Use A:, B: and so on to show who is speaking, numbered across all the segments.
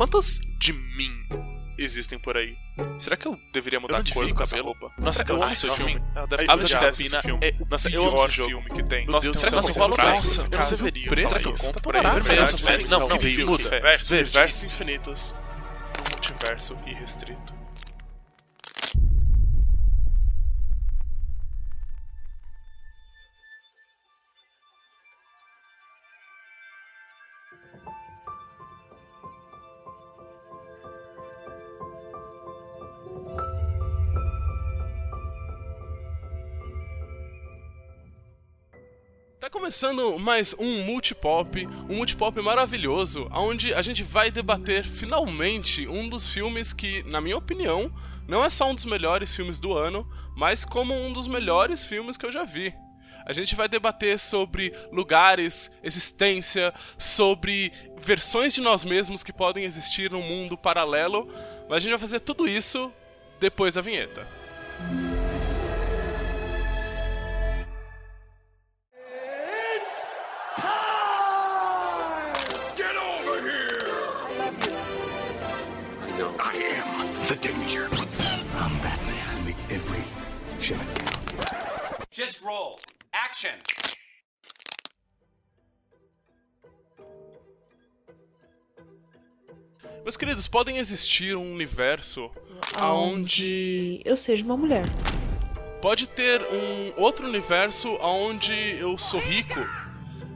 A: Quantos de mim existem por aí? Será que eu deveria mudar
B: Eu
A: a cor do cabelo?
B: roupa.
A: Nossa, eu amo
B: Ai,
A: esse
B: nossa,
A: filme.
B: ela deve
A: A
B: ter
A: Ilha de
B: esse filme.
A: é
B: Nossa, eu amo esse filme.
A: que tem. Nossa,
B: Deus
A: será que
B: você
A: fala preço?
B: isso?
A: Eu não
B: o preço? Conta pra
A: assim, não, não, muda. Versos, infinitos multiverso irrestrito.
C: Começando mais um Multipop, um Multipop maravilhoso, onde a gente vai debater finalmente um dos filmes que, na minha opinião, não é só um dos melhores filmes do ano, mas como um dos melhores filmes que eu já vi. A gente vai debater sobre lugares, existência, sobre versões de nós mesmos que podem existir num mundo paralelo, mas a gente vai fazer tudo isso depois da vinheta. Queridos, podem existir um universo
D: Onde eu seja uma mulher.
C: Pode ter um outro universo onde eu sou rico,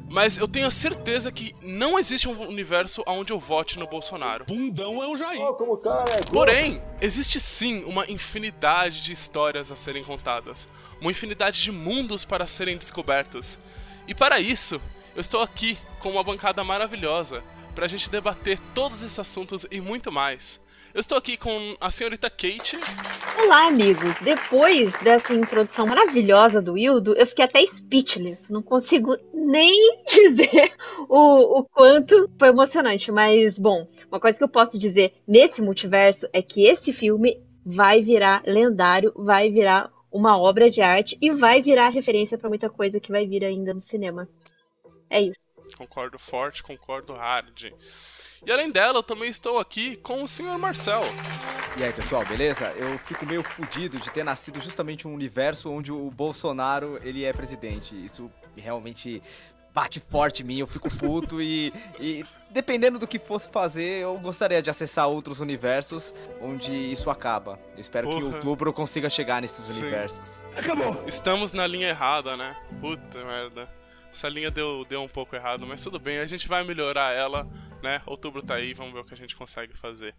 C: mas eu tenho a certeza que não existe um universo onde eu vote no Bolsonaro.
B: Bundão é o Jair.
C: Porém, existe sim uma infinidade de histórias a serem contadas, uma infinidade de mundos para serem descobertos. E para isso, eu estou aqui com uma bancada maravilhosa para a gente debater todos esses assuntos e muito mais. Eu estou aqui com a senhorita Kate.
E: Olá, amigos. Depois dessa introdução maravilhosa do Wildo, eu fiquei até speechless. Não consigo nem dizer o, o quanto foi emocionante. Mas, bom, uma coisa que eu posso dizer nesse multiverso é que esse filme vai virar lendário, vai virar uma obra de arte e vai virar referência para muita coisa que vai vir ainda no cinema. É isso.
C: Concordo forte, concordo hard. E além dela, eu também estou aqui com o senhor Marcel.
F: E aí, pessoal, beleza? Eu fico meio fudido de ter nascido justamente um universo onde o Bolsonaro, ele é presidente. Isso realmente bate forte em mim, eu fico puto e, e dependendo do que fosse fazer, eu gostaria de acessar outros universos onde isso acaba. Eu espero que em
C: Porra.
F: outubro eu consiga chegar nesses
C: Sim.
F: universos.
C: Estamos na linha errada, né? Puta merda. Essa linha deu, deu um pouco errado, mas tudo bem, a gente vai melhorar ela, né? Outubro tá aí, vamos ver o que a gente consegue fazer.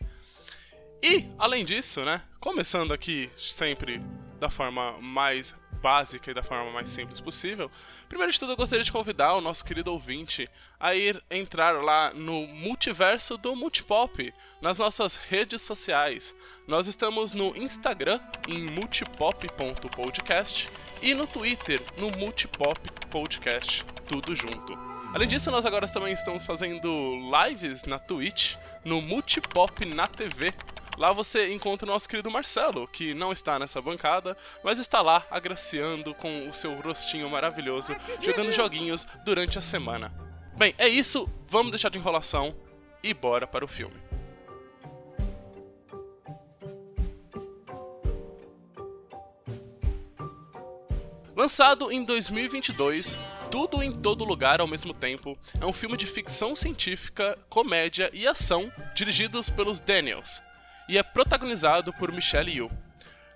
C: E, além disso, né? Começando aqui sempre da forma mais básica e da forma mais simples possível. Primeiro de tudo, eu gostaria de convidar o nosso querido ouvinte a ir entrar lá no multiverso do Multipop, nas nossas redes sociais. Nós estamos no Instagram em multipop.podcast e no Twitter no Multipop Podcast, tudo junto. Além disso, nós agora também estamos fazendo lives na Twitch, no Multipop na TV. Lá você encontra o nosso querido Marcelo, que não está nessa bancada, mas está lá agraciando com o seu rostinho maravilhoso, jogando joguinhos durante a semana. Bem, é isso, vamos deixar de enrolação e bora para o filme. Lançado em 2022, Tudo em Todo Lugar ao mesmo tempo é um filme de ficção científica, comédia e ação dirigidos pelos Daniels e é protagonizado por Michelle Yeoh.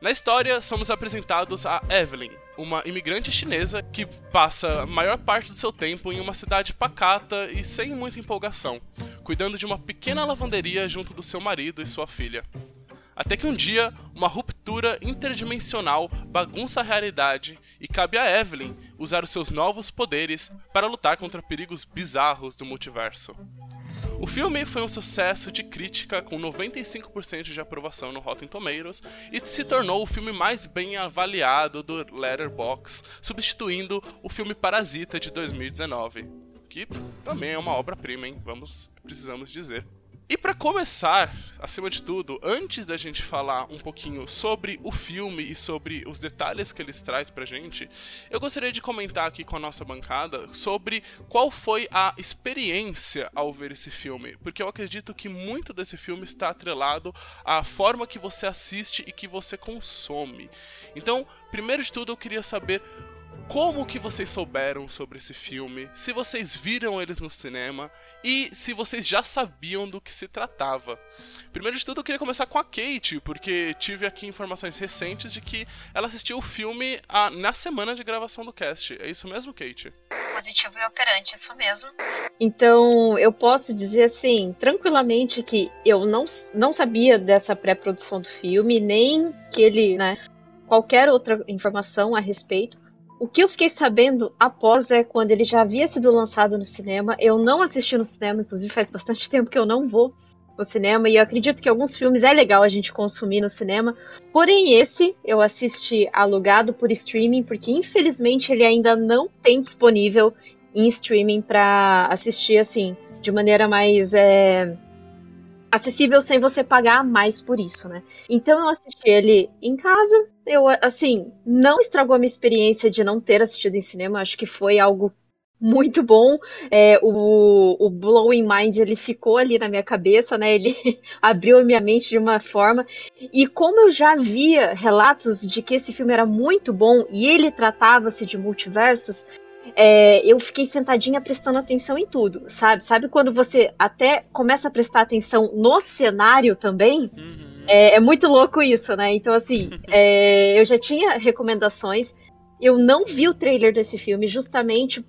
C: Na história, somos apresentados a Evelyn, uma imigrante chinesa que passa a maior parte do seu tempo em uma cidade pacata e sem muita empolgação, cuidando de uma pequena lavanderia junto do seu marido e sua filha. Até que um dia, uma ruptura interdimensional bagunça a realidade e cabe a Evelyn usar os seus novos poderes para lutar contra perigos bizarros do multiverso. O filme foi um sucesso de crítica com 95% de aprovação no Rotten Tomatoes e se tornou o filme mais bem avaliado do Letterboxd, substituindo o filme Parasita de 2019, que também é uma obra-prima, hein? Vamos, precisamos dizer. E para começar, acima de tudo, antes da gente falar um pouquinho sobre o filme e sobre os detalhes que eles traz pra gente, eu gostaria de comentar aqui com a nossa bancada sobre qual foi a experiência ao ver esse filme, porque eu acredito que muito desse filme está atrelado à forma que você assiste e que você consome. Então, primeiro de tudo, eu queria saber como que vocês souberam sobre esse filme, se vocês viram eles no cinema e se vocês já sabiam do que se tratava. Primeiro de tudo, eu queria começar com a Kate, porque tive aqui informações recentes de que ela assistiu o filme a, na semana de gravação do cast. É isso mesmo, Kate?
E: Positivo e operante, isso mesmo. Então, eu posso dizer assim, tranquilamente, que eu não, não sabia dessa pré-produção do filme, nem que ele, né, qualquer outra informação a respeito. O que eu fiquei sabendo após é quando ele já havia sido lançado no cinema. Eu não assisti no cinema, inclusive faz bastante tempo que eu não vou no cinema. E eu acredito que alguns filmes é legal a gente consumir no cinema. Porém, esse eu assisti alugado por streaming, porque infelizmente ele ainda não tem disponível em streaming para assistir assim, de maneira mais. É acessível sem você pagar mais por isso, né? Então eu assisti ele em casa. Eu, assim, não estragou a minha experiência de não ter assistido em cinema. Acho que foi algo muito bom. É, o, o Blowing Mind ele ficou ali na minha cabeça, né? Ele abriu a minha mente de uma forma. E como eu já via relatos de que esse filme era muito bom e ele tratava-se de multiversos, é, eu fiquei sentadinha prestando atenção em tudo, sabe? Sabe quando você até começa a prestar atenção no cenário também? Uhum. É, é, muito louco isso, né? Então, assim, é, eu já tinha recomendações. Eu não vi o trailer desse filme justamente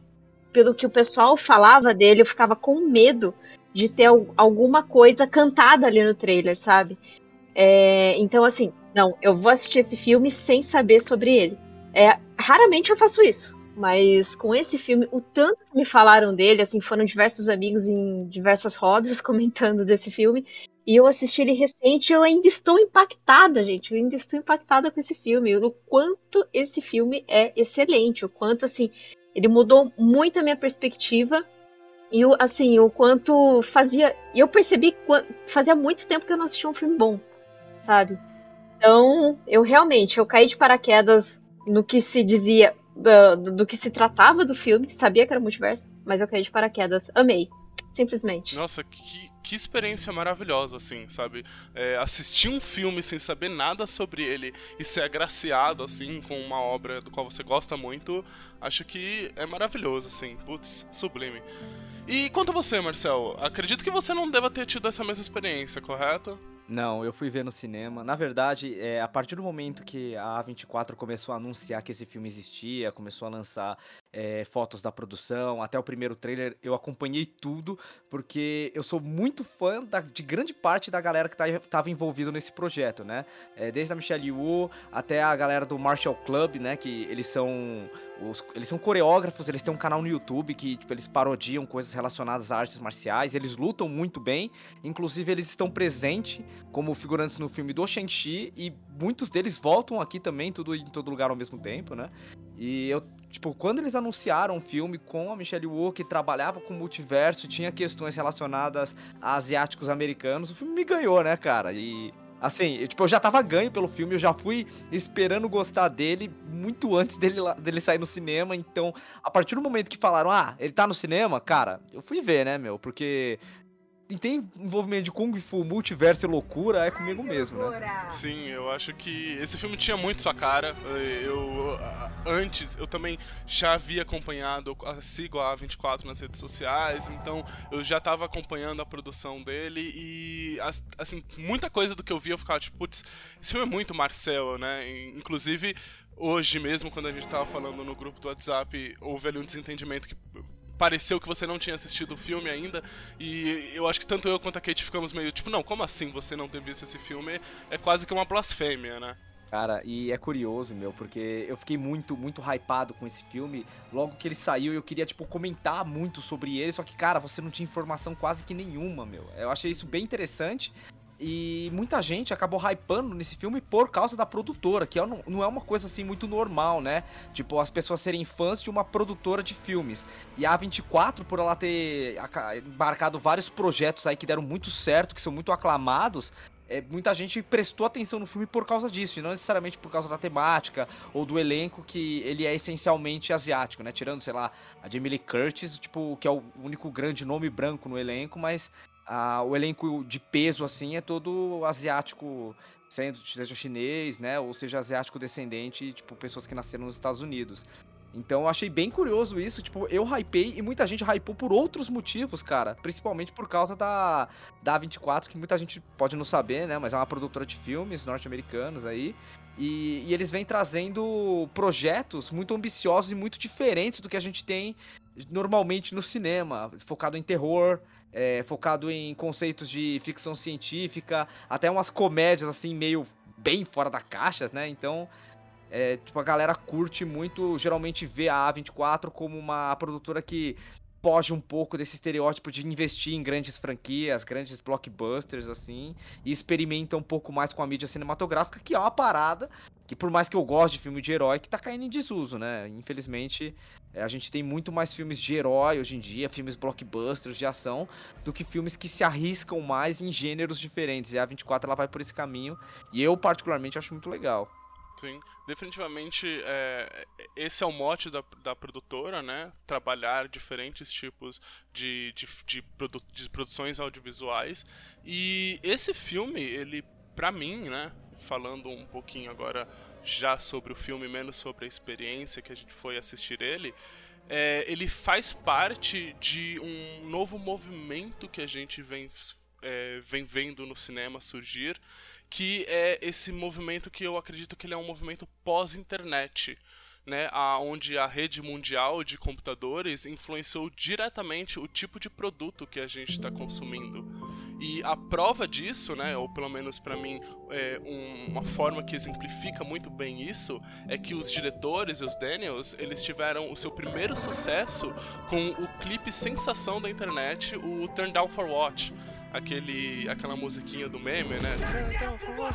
E: pelo que o pessoal falava dele. Eu ficava com medo de ter alguma coisa cantada ali no trailer, sabe? É, então, assim, não, eu vou assistir esse filme sem saber sobre ele. É, raramente eu faço isso. Mas com esse filme, o tanto que me falaram dele, assim, foram diversos amigos em diversas rodas comentando desse filme. E eu assisti ele recente eu ainda estou impactada, gente. Eu ainda estou impactada com esse filme. O quanto esse filme é excelente. O quanto, assim, ele mudou muito a minha perspectiva. E, assim, o quanto fazia. Eu percebi que fazia muito tempo que eu não assistia um filme bom, sabe? Então, eu realmente, eu caí de paraquedas no que se dizia do, do, do, que se tratava do filme, sabia que era multiverso, mas eu caí de paraquedas. Amei. Simplesmente.
C: Nossa, que, que experiência maravilhosa, assim, sabe? É, assistir um filme sem saber nada sobre ele e ser agraciado, assim, com uma obra do qual você gosta muito, acho que é maravilhoso, assim. Putz, sublime. E quanto a você, Marcel, acredito que você não deva ter tido essa mesma experiência, correto?
F: Não, eu fui ver no cinema. Na verdade, é, a partir do momento que a A24 começou a anunciar que esse filme existia, começou a lançar é, fotos da produção, até o primeiro trailer, eu acompanhei tudo, porque eu sou muito fã da, de grande parte da galera que tá, estava envolvido nesse projeto, né? É, desde a Michelle Yeoh até a galera do Marshall Club, né? Que eles são os, eles são coreógrafos, eles têm um canal no YouTube que tipo, eles parodiam coisas relacionadas a artes marciais, eles lutam muito bem, inclusive eles estão presentes como figurantes no filme do Shang-Chi e muitos deles voltam aqui também, tudo em todo lugar ao mesmo tempo, né? E eu, tipo, quando eles anunciaram o filme com a Michelle Yeoh, que trabalhava com multiverso, tinha questões relacionadas a asiáticos americanos, o filme me ganhou, né, cara? E Assim, eu, tipo, eu já tava ganho pelo filme, eu já fui esperando gostar dele muito antes dele, dele sair no cinema. Então, a partir do momento que falaram, ah, ele tá no cinema, cara, eu fui ver, né, meu? Porque tem envolvimento de Kung Fu, multiverso e loucura, é comigo mesmo, né?
C: Sim, eu acho que esse filme tinha muito sua cara. Eu antes eu também já havia acompanhado, eu sigo a 24 nas redes sociais, então eu já estava acompanhando a produção dele e assim, muita coisa do que eu vi eu ficava tipo, putz, esse filme é muito Marcel, né? Inclusive hoje mesmo quando a gente tava falando no grupo do WhatsApp, houve ali um desentendimento que pareceu que você não tinha assistido o filme ainda. E eu acho que tanto eu quanto a Kate ficamos meio tipo, não, como assim você não ter visto esse filme? É quase que uma blasfêmia, né?
F: Cara, e é curioso, meu, porque eu fiquei muito, muito hypado com esse filme. Logo que ele saiu, eu queria, tipo, comentar muito sobre ele. Só que, cara, você não tinha informação quase que nenhuma, meu. Eu achei isso bem interessante. E muita gente acabou hypando nesse filme por causa da produtora, que é não é uma coisa assim muito normal, né? Tipo, as pessoas serem fãs de uma produtora de filmes. E a A24, por ela ter embarcado vários projetos aí que deram muito certo, que são muito aclamados, é, muita gente prestou atenção no filme por causa disso, e não necessariamente por causa da temática ou do elenco, que ele é essencialmente asiático, né? Tirando, sei lá, a Jamie Lee Curtis, tipo, que é o único grande nome branco no elenco, mas o elenco de peso, assim, é todo asiático, seja chinês, né? Ou seja asiático descendente, tipo, pessoas que nasceram nos Estados Unidos. Então eu achei bem curioso isso, tipo, eu hypei e muita gente hypou por outros motivos, cara. Principalmente por causa da, da A24, que muita gente pode não saber, né? Mas é uma produtora de filmes norte-americanos aí. E, e, eles vêm trazendo projetos muito ambiciosos e muito diferentes do que a gente tem normalmente no cinema, focado em terror, é, focado em conceitos de ficção científica, até umas comédias assim meio bem fora da caixa, né? Então, é, tipo, a galera curte muito, geralmente vê a A24 como uma produtora que foge um pouco desse estereótipo de investir em grandes franquias, grandes blockbusters, assim, e experimenta um pouco mais com a mídia cinematográfica, que é uma parada que, por mais que eu goste de filme de herói, que tá caindo em desuso, né? Infelizmente, é, a gente tem muito mais filmes de herói hoje em dia, filmes blockbusters de ação, do que filmes que se arriscam mais em gêneros diferentes. E a 24 ela vai por esse caminho, e eu particularmente acho muito legal.
C: Sim, definitivamente é, esse é o mote da, da produtora, né? Trabalhar diferentes tipos de, de, de, produ de produções audiovisuais. E esse filme, ele, pra mim, né? Falando um pouquinho agora já sobre o filme, menos sobre a experiência que a gente foi assistir ele, é, ele faz parte de um novo movimento que a gente vem, é, vem vendo no cinema surgir, que é esse movimento que eu acredito que ele é um movimento pós-internet. Né, onde a rede mundial de computadores influenciou diretamente o tipo de produto que a gente está consumindo. E a prova disso, né, ou pelo menos para mim, é um, uma forma que exemplifica muito bem isso, é que os diretores, os Daniels, eles tiveram o seu primeiro sucesso com o clipe sensação da internet, o Turn Down for What. Aquele, aquela musiquinha do meme, né? What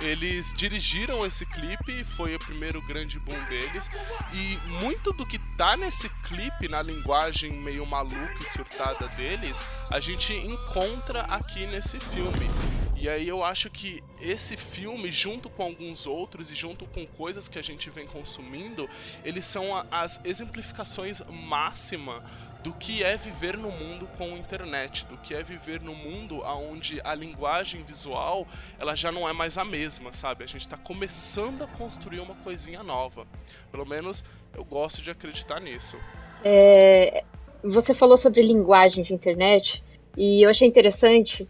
C: eles dirigiram esse clipe, foi o primeiro grande boom deles. E muito do que tá nesse clipe, na linguagem meio maluca e surtada deles, a gente encontra aqui nesse filme. E aí eu acho que esse filme, junto com alguns outros e junto com coisas que a gente vem consumindo, eles são as exemplificações máxima do que é viver no mundo com internet, do que é viver no mundo onde a linguagem visual ela já não é mais a mesma, sabe? A gente está começando a construir uma coisinha nova. Pelo menos eu gosto de acreditar nisso.
E: É, você falou sobre linguagem de internet e eu achei interessante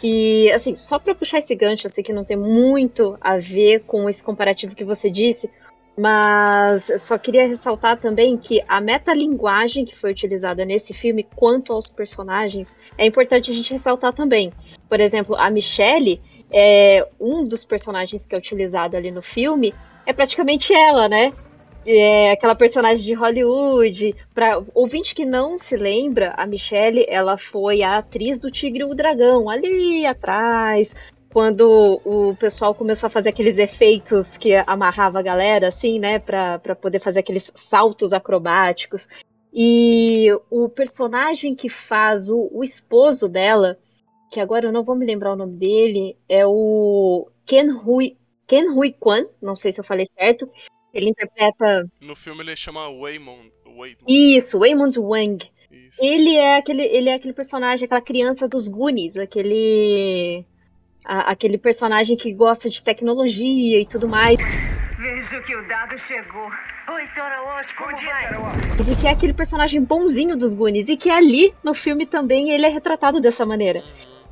E: que, assim, só para puxar esse gancho, eu sei que não tem muito a ver com esse comparativo que você disse, mas só queria ressaltar também que a metalinguagem que foi utilizada nesse filme quanto aos personagens é importante a gente ressaltar também. Por exemplo, a Michelle, é, um dos personagens que é utilizado ali no filme, é praticamente ela, né? É aquela personagem de Hollywood. Para ouvinte que não se lembra, a Michelle, ela foi a atriz do Tigre e o Dragão, ali atrás, quando o pessoal começou a fazer aqueles efeitos que amarrava a galera, assim, né, pra, pra poder fazer aqueles saltos acrobáticos. E o personagem que faz o, o esposo dela, que agora eu não vou me lembrar o nome dele, é o Ken Hui, Ken Hui Kwan, não sei se eu falei certo. Ele interpreta.
C: No filme ele chama Waymond. Waymond.
E: Isso, Waymond Wang. Isso. Ele é aquele, ele é aquele personagem, aquela criança dos Goonies, aquele a, aquele personagem que gosta de tecnologia e tudo mais.
B: Vejo que o dado chegou. Oi, senhora Walsh, como Bom vai?
E: E que é aquele personagem bonzinho dos Goonies. E que ali, no filme, também ele é retratado dessa maneira.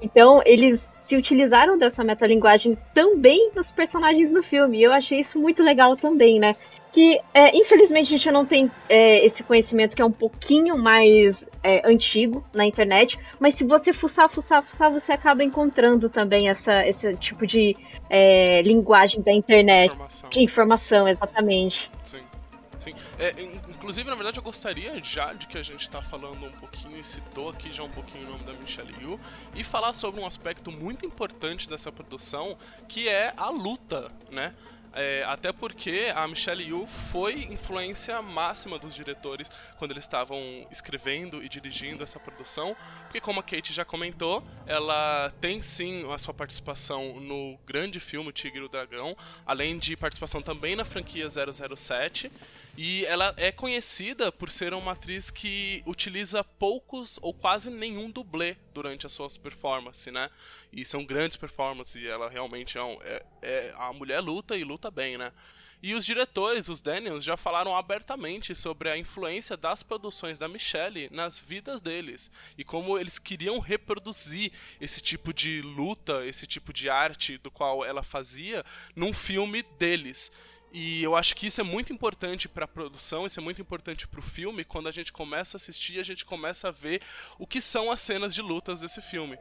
E: Então, eles se utilizaram dessa metalinguagem também nos personagens no filme. E eu achei isso muito legal também, né? Que, é, infelizmente, a gente não tem é, esse conhecimento que é um pouquinho mais é, antigo na internet, mas se você fuçar, fuçar, fuçar, você acaba encontrando também essa, esse tipo de é, linguagem da internet.
C: Informação.
E: De informação, exatamente.
C: Sim. Sim. É, inclusive, na verdade, eu gostaria já de que a gente está falando um pouquinho e citou aqui já um pouquinho o nome da Michelle Yu e falar sobre um aspecto muito importante dessa produção, que é a luta, né? É, até porque a Michelle Yu foi influência máxima dos diretores quando eles estavam escrevendo e dirigindo essa produção, porque como a Kate já comentou, ela tem sim a sua participação no grande filme Tigre e o Dragão, além de participação também na franquia 007, e ela é conhecida por ser uma atriz que utiliza poucos ou quase nenhum dublê durante as suas performances, né? E são grandes performances ela realmente é, um, é, é a mulher luta e luta bem, né? E os diretores, os Daniels, já falaram abertamente sobre a influência das produções da Michelle nas vidas deles e como eles queriam reproduzir esse tipo de luta, esse tipo de arte do qual ela fazia num filme deles. E eu acho que isso é muito importante para a produção, isso é muito importante para o filme. Quando a gente começa a assistir, a gente começa a ver o que são as cenas de lutas desse filme.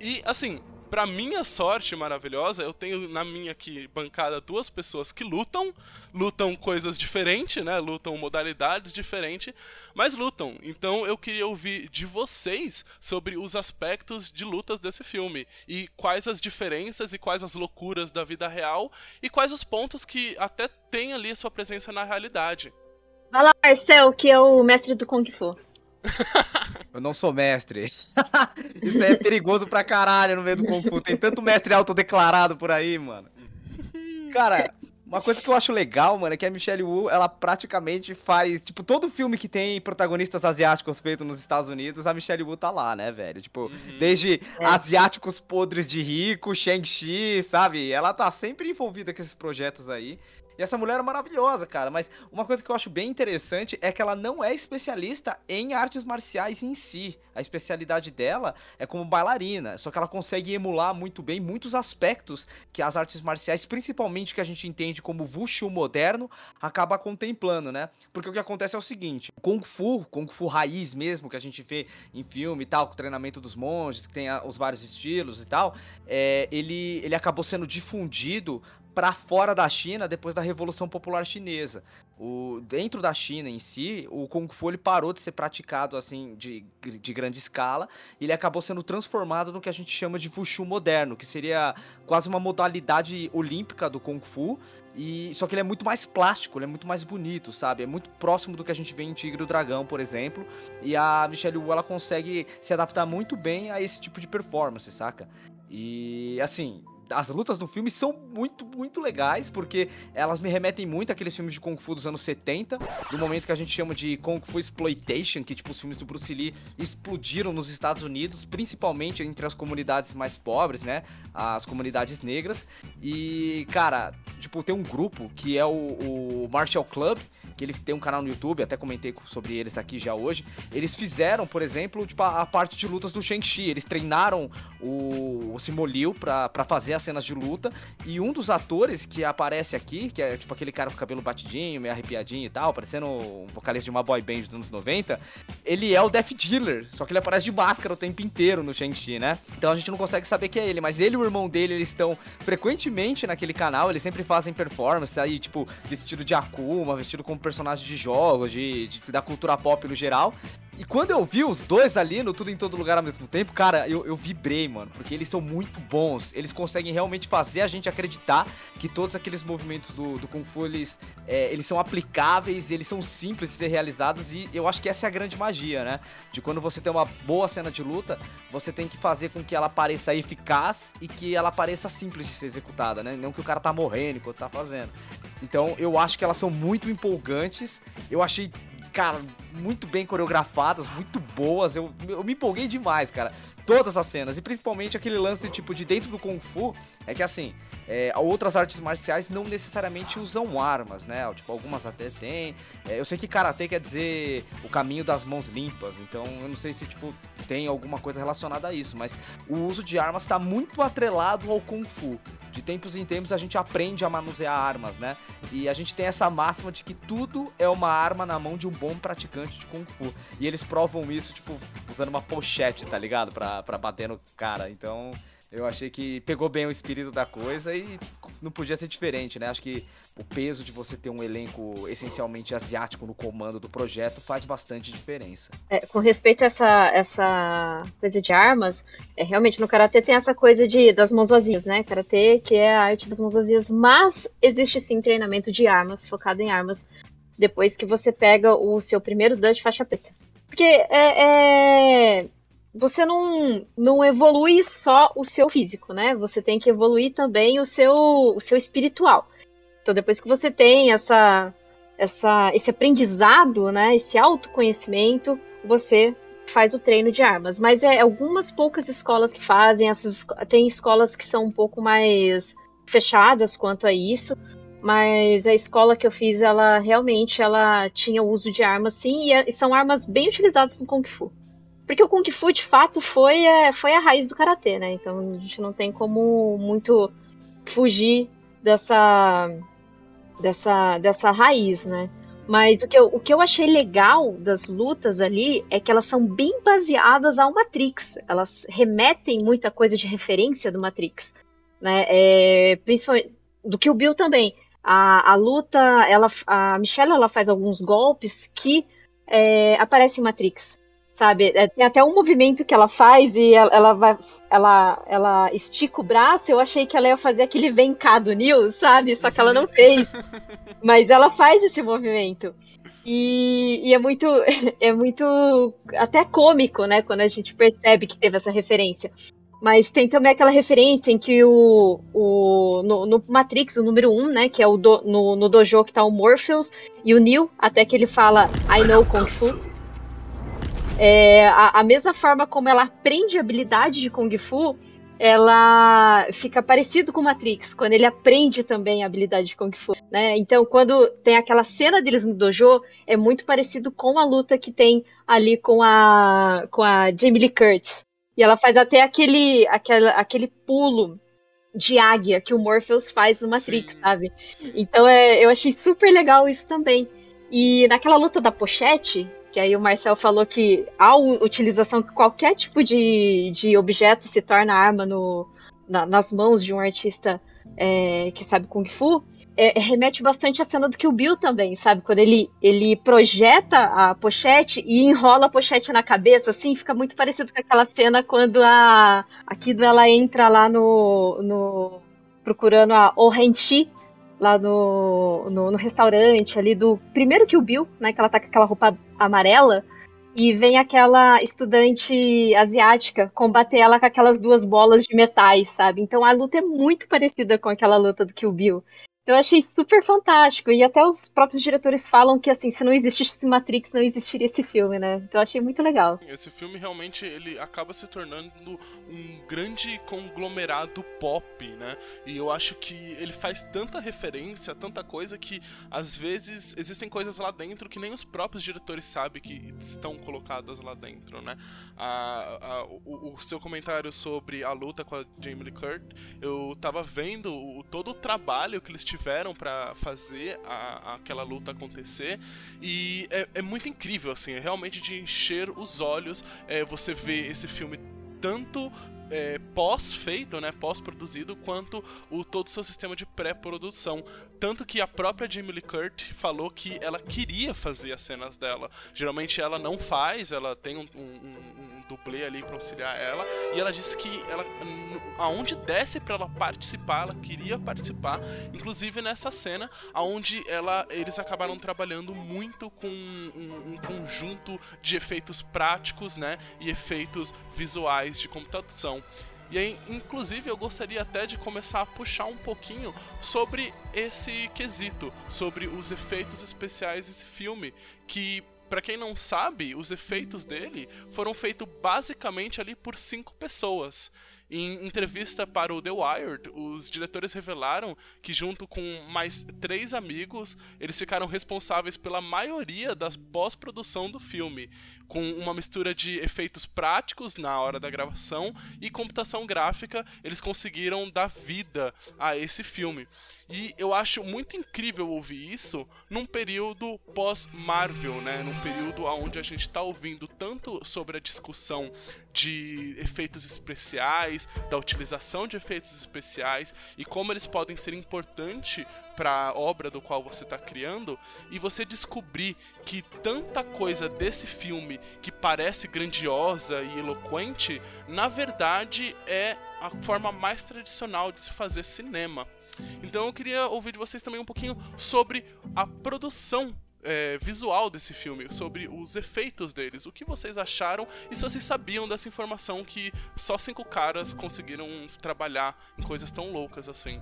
C: E assim, para minha sorte maravilhosa, eu tenho na minha aqui bancada duas pessoas que lutam, lutam coisas diferentes, né? Lutam modalidades diferentes, mas lutam. Então eu queria ouvir de vocês sobre os aspectos de lutas desse filme e quais as diferenças e quais as loucuras da vida real e quais os pontos que até tem ali sua presença na realidade.
E: Vai lá, Marcel, que é o mestre do Kung Fu.
F: Eu não sou mestre. Isso aí é perigoso pra caralho no meio do Kung Fu. Tem tanto mestre autodeclarado por aí, mano. Cara, uma coisa que eu acho legal, mano, é que a Michelle Wu, ela praticamente faz. Tipo, todo filme que tem protagonistas asiáticos feito nos Estados Unidos, a Michelle Wu tá lá, né, velho? Tipo, uhum. desde é. asiáticos podres de rico, Shang-Chi, sabe? Ela tá sempre envolvida com esses projetos aí. E essa mulher é maravilhosa, cara. Mas uma coisa que eu acho bem interessante é que ela não é especialista em artes marciais em si. A especialidade dela é como bailarina. Só que ela consegue emular muito bem muitos aspectos que as artes marciais, principalmente que a gente entende como Wushu moderno, acaba contemplando, né? Porque o que acontece é o seguinte: Kung Fu, Kung Fu raiz mesmo, que a gente vê em filme e tal, com o treinamento dos monges, que tem os vários estilos e tal, é, ele, ele acabou sendo difundido para fora da China depois da Revolução Popular Chinesa. O, dentro da China em si, o Kung Fu ele parou de ser praticado assim de, de grande escala e ele acabou sendo transformado no que a gente chama de Wushu moderno, que seria quase uma modalidade olímpica do Kung Fu, e só que ele é muito mais plástico, ele é muito mais bonito, sabe? É muito próximo do que a gente vê em Tigre do Dragão, por exemplo. E a Michelle Wu ela consegue se adaptar muito bem a esse tipo de performance, saca? E assim, as lutas no filme são muito, muito legais, porque elas me remetem muito àqueles filmes de Kung Fu dos anos 70, do momento que a gente chama de Kung Fu Exploitation, que tipo, os filmes do Bruce Lee explodiram nos Estados Unidos, principalmente entre as comunidades mais pobres, né? As comunidades negras. E, cara, tipo, tem um grupo que é o, o Martial Club, que ele tem um canal no YouTube, até comentei sobre eles aqui já hoje. Eles fizeram, por exemplo, tipo, a, a parte de lutas do Shang-Chi. Eles treinaram o, o Simoliu pra, pra fazer a cenas de luta. E um dos atores que aparece aqui, que é tipo aquele cara com cabelo batidinho, meio arrepiadinho e tal, parecendo um vocalista de uma boy band dos anos 90, ele é o Death Dealer, só que ele aparece de máscara o tempo inteiro no Shang-Chi, né? Então a gente não consegue saber que é ele, mas ele e o irmão dele, eles estão frequentemente naquele canal, eles sempre fazem performance aí, tipo, vestido de Akuma, vestido como personagem de jogos, de, de da cultura pop no geral. E quando eu vi os dois ali no Tudo em Todo Lugar ao mesmo tempo, cara, eu, eu vibrei, mano. Porque eles são muito bons. Eles conseguem realmente fazer a gente acreditar que todos aqueles movimentos do, do Kung Fu, eles, é, eles são aplicáveis, eles são simples de ser realizados. E eu acho que essa é a grande magia, né? De quando você tem uma boa cena de luta, você tem que fazer com que ela pareça eficaz e que ela pareça simples de ser executada, né? Não que o cara tá morrendo enquanto tá fazendo. Então eu acho que elas são muito empolgantes. Eu achei cara, muito bem coreografadas, muito boas. Eu, eu me empolguei demais, cara. Todas as cenas. E principalmente aquele lance, tipo, de dentro do Kung Fu. É que assim, é, outras artes marciais não necessariamente usam armas, né? Tipo, algumas até tem. É, eu sei que karatê quer dizer o caminho das mãos limpas. Então eu não sei se, tipo, tem alguma coisa relacionada a isso. Mas o uso de armas tá muito atrelado ao Kung Fu. De tempos em tempos a gente aprende a manusear armas, né? E a gente tem essa máxima de que tudo é uma arma na mão de um bom praticante de Kung Fu. E eles provam isso, tipo, usando uma pochete, tá ligado? Pra, pra bater no cara. Então, eu achei que pegou bem o espírito da coisa e não podia ser diferente, né? Acho que o peso de você ter um elenco essencialmente asiático no comando do projeto faz bastante diferença.
E: É, com respeito a essa, essa coisa de armas, é, realmente no Karatê tem essa coisa de, das mãos vazias, né? Karatê, que é a arte das mãos vazias, mas existe sim treinamento de armas, focado em armas, depois que você pega o seu primeiro dan de faixa preta. Porque é, é, você não, não evolui só o seu físico, né? Você tem que evoluir também o seu, o seu espiritual. Então, depois que você tem essa, essa, esse aprendizado, né? Esse autoconhecimento, você faz o treino de armas. Mas é algumas poucas escolas que fazem, essas, tem escolas que são um pouco mais fechadas quanto a isso mas a escola que eu fiz, ela realmente ela tinha uso de armas, sim, e, é, e são armas bem utilizadas no Kung Fu. Porque o Kung Fu, de fato, foi, é, foi a raiz do Karatê, né? Então a gente não tem como muito fugir dessa, dessa, dessa raiz, né? Mas o que, eu, o que eu achei legal das lutas ali é que elas são bem baseadas ao Matrix. Elas remetem muita coisa de referência do Matrix. Né? É, principalmente do que o Bill também. A, a luta, ela, a Michelle ela faz alguns golpes que é, aparecem em Matrix, sabe? É, tem até um movimento que ela faz e ela, ela, vai, ela, ela estica o braço. Eu achei que ela ia fazer aquele vem cá do Neil, sabe? Só que ela não fez. Mas ela faz esse movimento. E, e, é muito é muito até cômico, né, quando a gente percebe que teve essa referência. Mas tem também aquela referência em que o. o no, no Matrix, o número 1, um, né? Que é o do, no, no dojo que tá o Morpheus e o Neo, até que ele fala I know Kung Fu. É, a, a mesma forma como ela aprende a habilidade de Kung Fu, ela fica parecido com Matrix, quando ele aprende também a habilidade de Kung Fu, né? Então, quando tem aquela cena deles no dojo, é muito parecido com a luta que tem ali com a com a Jamie Lee Curtis. E ela faz até aquele, aquele, aquele pulo de águia que o Morpheus faz no Matrix, sim, sabe? Então é, eu achei super legal isso também. E naquela luta da pochete, que aí o Marcel falou que a utilização de qualquer tipo de, de objeto se torna arma no, na, nas mãos de um artista é, que sabe Kung Fu, é, remete bastante à cena do Kill Bill também, sabe? Quando ele, ele projeta a pochete e enrola a pochete na cabeça, assim, fica muito parecido com aquela cena quando a, a Kido ela entra lá no. no procurando a Orenchi, lá no, no, no, restaurante ali do primeiro Kill Bill, né? Que ela tá com aquela roupa amarela. E vem aquela estudante asiática combater ela com aquelas duas bolas de metais, sabe? Então a luta é muito parecida com aquela luta do Kill Bill. Eu achei super fantástico. E até os próprios diretores falam que, assim, se não existisse Matrix, não existiria esse filme, né? Então eu achei muito legal.
C: Esse filme realmente ele acaba se tornando um grande conglomerado pop, né? E eu acho que ele faz tanta referência, tanta coisa que às vezes existem coisas lá dentro que nem os próprios diretores sabem que estão colocadas lá dentro, né? A, a, o, o, seu comentário sobre a luta com a Jamie Lee Curtis, eu tava vendo o, todo o trabalho que eles tiveram para fazer a, aquela luta acontecer. E é, é, muito incrível, assim, é realmente de encher os olhos é, você vê esse filme tanto é, pós-feito, né, pós-produzido, quanto o todo o seu sistema de pré-produção. Tanto que a própria Jamie Lee Curtis falou que ela queria fazer as cenas dela. Geralmente ela não faz, ela tem um, um, um dublê ali para auxiliar ela, e ela disse que ela, aonde desce para ela participar, ela queria participar, inclusive nessa cena, aonde ela, eles acabaram trabalhando muito com um, um conjunto de efeitos práticos, né, e efeitos visuais de computação. E aí, inclusive, eu gostaria até de começar a puxar um pouquinho sobre esse quesito, sobre os efeitos especiais desse filme, que para quem não sabe, os efeitos dele foram feitos basicamente ali por cinco pessoas. Em entrevista para o The Wired, os diretores revelaram que, junto com mais três amigos, eles ficaram responsáveis pela maioria das pós-produção do filme, com uma mistura de efeitos práticos na hora da gravação e computação gráfica, eles conseguiram dar vida a esse filme. E eu acho muito incrível ouvir isso num período pós-Marvel, né? Num período onde a gente está ouvindo tanto sobre a discussão de efeitos especiais, da utilização de efeitos especiais e como eles podem ser importantes para a obra do qual você está criando e você descobrir que tanta coisa desse filme que parece grandiosa e eloquente, na verdade é a forma mais tradicional de se fazer cinema. Então eu queria ouvir de vocês também um pouquinho sobre a produção é, visual desse filme, sobre os efeitos deles, o que vocês acharam e se vocês sabiam dessa informação que só cinco caras conseguiram trabalhar em coisas tão loucas assim.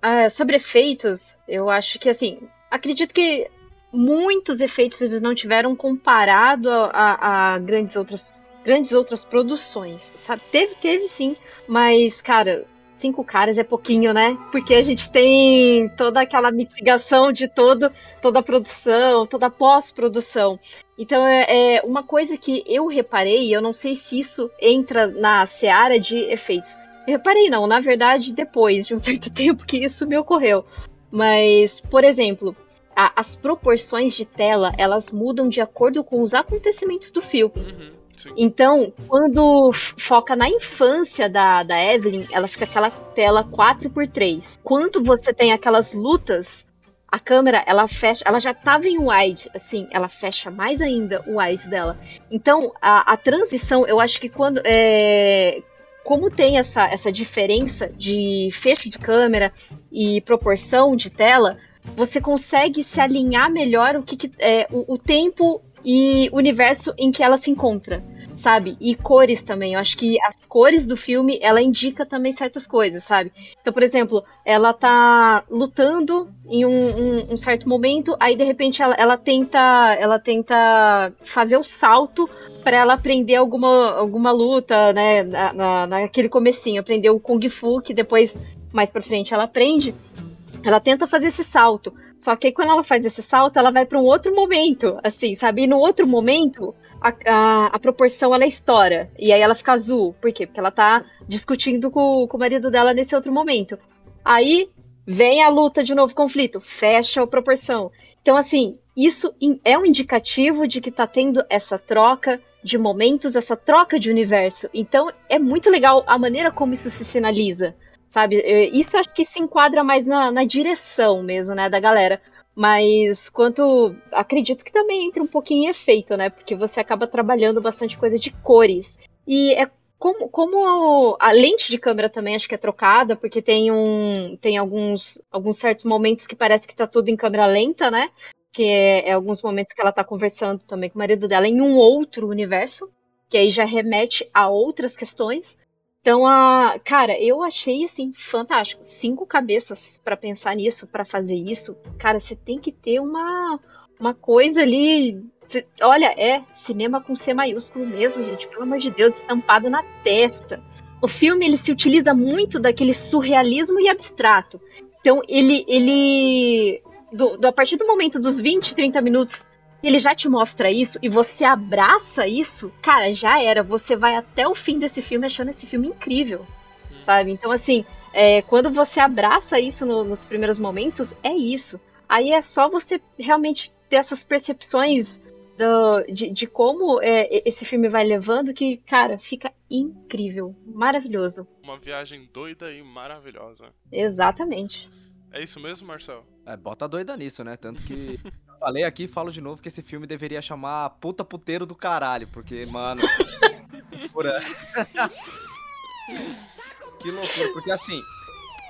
E: Ah, sobre efeitos, eu acho que assim, acredito que muitos efeitos eles não tiveram comparado a, a, a grandes outras grandes outras produções, sabe? Teve, teve sim, mas cara, cinco caras é pouquinho, né? Porque a gente tem toda aquela mitigação de todo, toda a produção, toda a pós-produção. Então é, é, uma coisa que eu reparei, eu não sei se isso entra na seara de efeitos. Eu reparei não, na verdade, depois de um certo tempo que isso me ocorreu. Mas, por exemplo, as proporções de tela, elas mudam de acordo com os acontecimentos do filme.
C: Uhum.
E: Então, quando foca na infância da, da Evelyn, ela fica aquela tela 4x3. Quando você tem aquelas lutas, a câmera, ela fecha, ela já tava em wide, assim, ela fecha mais ainda o wide dela. Então, a, a transição, eu acho que quando. É, como tem essa, essa diferença de fecho de câmera e proporção de tela, você consegue se alinhar melhor o que, que é, o, o tempo e universo em que ela se encontra, sabe? E cores também. Eu acho que as cores do filme, ela indica também certas coisas, sabe? Então, por exemplo, ela tá lutando em um, um, um certo momento, aí de repente ela, ela, tenta ela tenta fazer o salto para ela aprender alguma, alguma luta, né? Na, na, naquele comecinho, aprender o Kung Fu, que depois, mais pra frente, ela aprende. Ela tenta fazer esse salto. Só que aí quando ela faz esse salto, ela vai para um outro momento, assim, sabe? E no outro momento, a, a, a, proporção ela estoura. E aí ela fica azul. Por quê? Porque ela tá discutindo com, com o marido dela nesse outro momento. Aí vem a luta de novo conflito, fecha a proporção. Então, assim, isso é um indicativo de que tá tendo essa troca de momentos, essa troca de universo. Então, é muito legal a maneira como isso se sinaliza sabe? Isso acho que se enquadra mais na, na direção mesmo, né, da galera. Mas quanto. Acredito que também entra um pouquinho em efeito, né? Porque você acaba trabalhando bastante coisa de cores. E é como, como a lente de câmera também acho que é trocada, porque tem um. Tem alguns, alguns certos momentos que parece que tá tudo em câmera lenta, né? Que é, é alguns momentos que ela tá conversando também com o marido dela em um outro universo. Que aí já remete a outras questões. Então, a, cara, eu achei assim fantástico. Cinco cabeças para pensar nisso, para fazer isso. Cara, você tem que ter uma uma coisa ali. Cê, olha, é cinema com C maiúsculo mesmo, gente. Pelo amor de Deus, estampado na testa. O filme ele se utiliza muito daquele surrealismo e abstrato. Então, ele ele do, do, a partir do momento dos 20, 30 minutos ele já te mostra isso e você abraça isso, cara, já era. Você vai até o fim desse filme achando esse filme incrível, sabe? Então, assim, é, quando você abraça isso no, nos primeiros momentos, é isso. Aí é só você realmente ter essas percepções do, de, de, como é, esse filme vai levando que, cara, fica incrível, maravilhoso.
C: Uma viagem doida e maravilhosa.
E: Exatamente.
C: É isso mesmo, Marcel?
F: É, bota doida nisso, né? Tanto que falei aqui e falo de novo que esse filme deveria chamar Puta Puteiro do Caralho, porque, mano. que loucura, porque assim,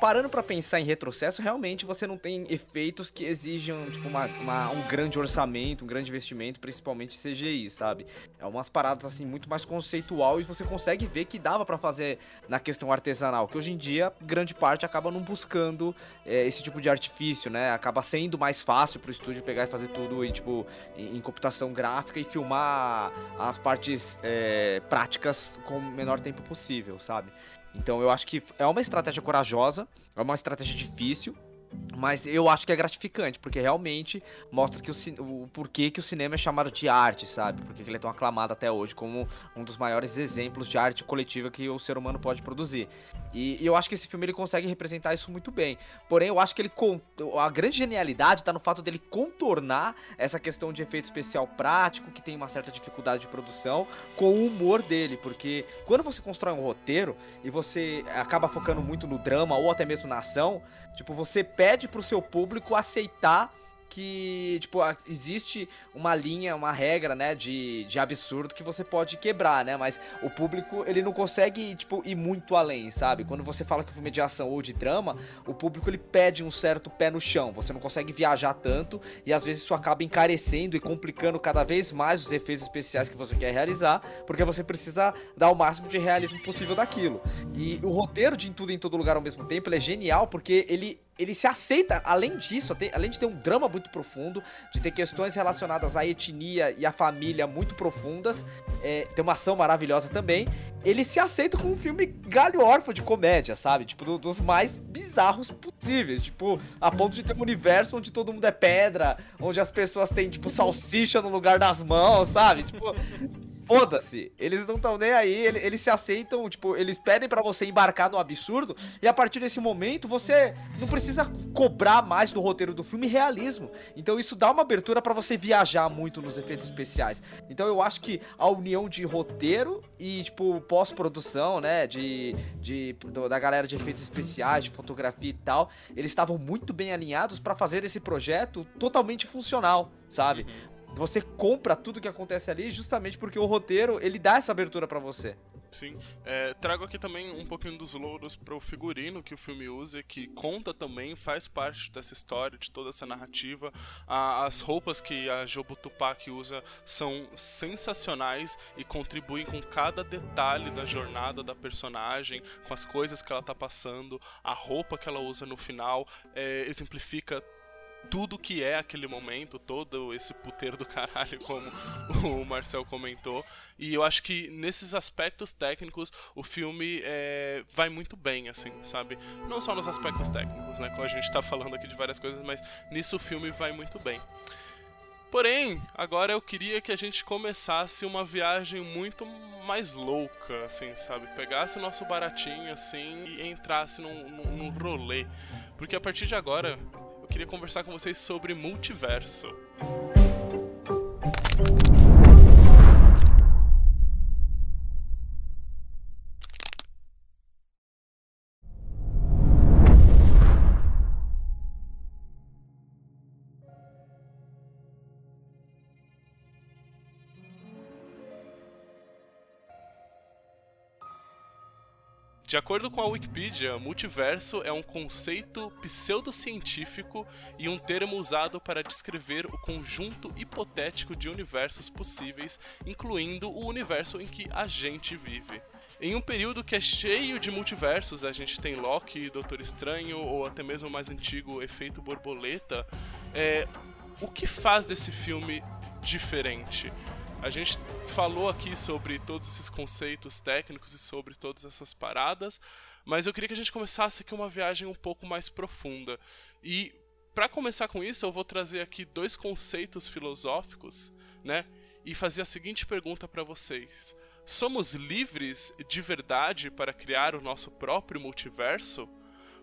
F: parando para pensar em retrocesso, realmente você não tem efeitos que exijam, tipo, uma, uma, um grande orçamento, um grande investimento, principalmente CGI, sabe? É umas paradas, assim, muito mais conceitual e você consegue ver que dava para fazer na questão artesanal, que hoje em dia, grande parte acaba não buscando é, esse tipo de artifício, né? Acaba sendo mais fácil pro estúdio pegar e fazer tudo em, tipo, em, em computação gráfica e filmar as partes é, práticas com o menor tempo possível, sabe? Então eu acho que é uma estratégia corajosa, é uma estratégia difícil, Mas eu acho que é gratificante, porque realmente mostra que o, o porquê que o cinema é chamado de arte, sabe? Porque ele é tão aclamado até hoje como um dos maiores exemplos de arte coletiva que o ser humano pode produzir. E, e eu acho que esse filme ele consegue representar isso muito bem. Porém, eu acho que ele a grande genialidade está no fato dele contornar essa questão de efeito especial prático, que tem uma certa dificuldade de produção, com o humor dele. Porque quando você constrói um roteiro e você acaba focando muito no drama ou até mesmo na ação, tipo, você pede pro seu público aceitar que, tipo, existe uma linha, uma regra, né, de, de absurdo que você pode quebrar, né? Mas o público, ele não consegue, tipo, ir muito além, sabe? Quando você fala que o filme é de ação ou de drama, o público, ele pede um certo pé no chão. Você não consegue viajar tanto e, às vezes, isso acaba encarecendo e complicando cada vez mais os efeitos especiais que você quer realizar, porque você precisa dar o máximo de realismo possível daquilo. E o roteiro de Em Tudo em Todo Lugar ao mesmo tempo, é genial porque ele ele se aceita, além disso, além de ter um drama muito profundo, de ter questões relacionadas à etnia e à família muito profundas, é, tem uma ação maravilhosa também, ele se aceita como um filme galho órfão de comédia, sabe? Tipo, do, dos mais bizarros possíveis. Tipo, a ponto de ter um universo onde todo mundo é pedra, onde as pessoas têm, tipo, salsicha no lugar das mãos, sabe? Tipo, foda-se. Eles não estão nem aí, eles, eles, se aceitam, tipo, eles pedem para você embarcar no absurdo, e a partir desse momento você não precisa cobrar mais do roteiro do filme realismo. Então isso dá uma abertura para você viajar muito nos efeitos especiais. Então eu acho que a união de roteiro e, tipo, pós-produção, né, de, de, da galera de efeitos especiais, de fotografia e tal, eles estavam muito bem alinhados para fazer esse projeto totalmente funcional, sabe? Uhum você compra tudo que acontece ali justamente porque o roteiro ele dá essa abertura para você.
C: Sim. É, trago aqui também um pouquinho dos louros para o figurino que o filme usa, que conta também, faz parte dessa história, de toda essa narrativa. as roupas que a Jobu Tupac usa são sensacionais e contribuem com cada detalhe da jornada da personagem, com as coisas que ela tá passando. A roupa que ela usa no final é, exemplifica tudo que é aquele momento, todo esse puteiro do caralho, como o Marcel comentou. E eu acho que nesses aspectos técnicos o filme é, vai muito bem, assim, sabe? Não só nos aspectos técnicos, né? Como a gente tá falando aqui de várias coisas, mas nisso o filme vai muito bem. Porém, agora eu queria que a gente começasse uma viagem muito mais louca, assim, sabe? Pegasse o nosso baratinho, assim, e entrasse num, num, num rolê. Porque a partir de agora, queria conversar com vocês sobre multiverso. De acordo com a Wikipedia, multiverso é um conceito pseudocientífico e um termo usado para descrever o conjunto hipotético de universos possíveis, incluindo o universo em que a gente vive. Em um período que é cheio de multiversos, a gente tem Loki, Doutor Estranho, ou até mesmo o mais antigo Efeito Borboleta, é, o que faz desse filme diferente? A gente falou aqui sobre todos esses conceitos técnicos e sobre todas essas paradas, mas eu queria que a gente começasse aqui uma viagem um pouco mais profunda. E para começar com isso, eu vou trazer aqui dois conceitos filosóficos, né? E fazer a seguinte pergunta para vocês: Somos livres de verdade para criar o nosso próprio multiverso?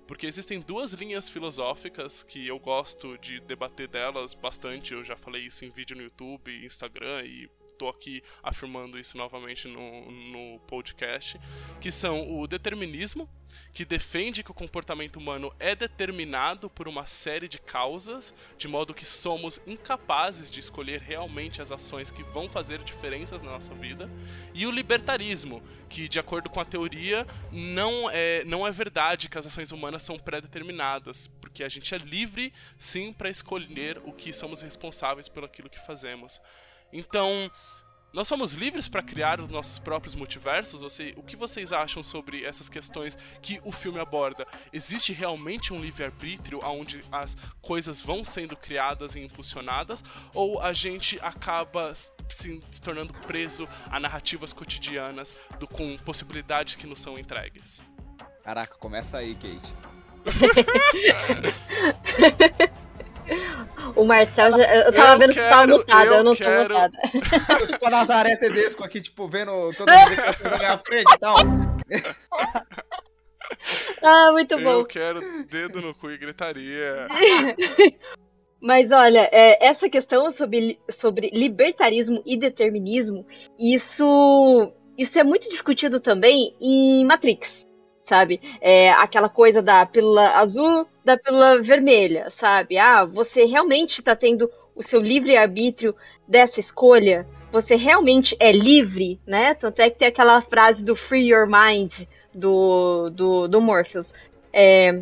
C: Porque existem duas linhas filosóficas que eu gosto de debater delas bastante. Eu já falei isso em vídeo no YouTube, Instagram e tô aqui afirmando isso novamente no, no podcast, que são o determinismo, que defende que o comportamento humano é determinado por uma série de causas, de modo que somos incapazes de escolher realmente as ações que vão fazer diferenças na nossa vida, e o libertarismo, que de acordo com a teoria não é, não é verdade que as ações humanas são pré-determinadas, porque a gente é livre sim para escolher o que somos responsáveis pelo aquilo que fazemos. Então, nós somos livres para criar os nossos próprios multiversos? Você, o que vocês acham sobre essas questões que o filme aborda? Existe realmente um livre-arbítrio onde as coisas vão sendo criadas e impulsionadas? Ou a gente acaba se, se tornando preso a narrativas cotidianas do, com possibilidades que nos são entregues?
F: Caraca, começa aí, Kate.
E: o Marcel já. Eu tava
C: Eu
E: vendo que tava
C: quero-
E: mutada, eu,
C: eu
E: não
C: quero-
E: tô mutada.
F: Eu tipo a Nazaré Tedesco aqui, tipo, vendo toda a na minha frente e tal.
E: Ah, muito bom.
C: Eu quero dedo no cu e gritaria.
E: Mas olha, é, essa questão sobre, sobre libertarismo e determinismo, isso, isso é muito discutido também em Matrix, sabe? É aquela coisa da pílula azul, da pílula vermelha, sabe? Ah, você realmente está tendo o seu livre-arbítrio dessa escolha? Você realmente é livre, né? Tanto é que tem aquela frase do Free Your Mind do, do, do Morpheus. É,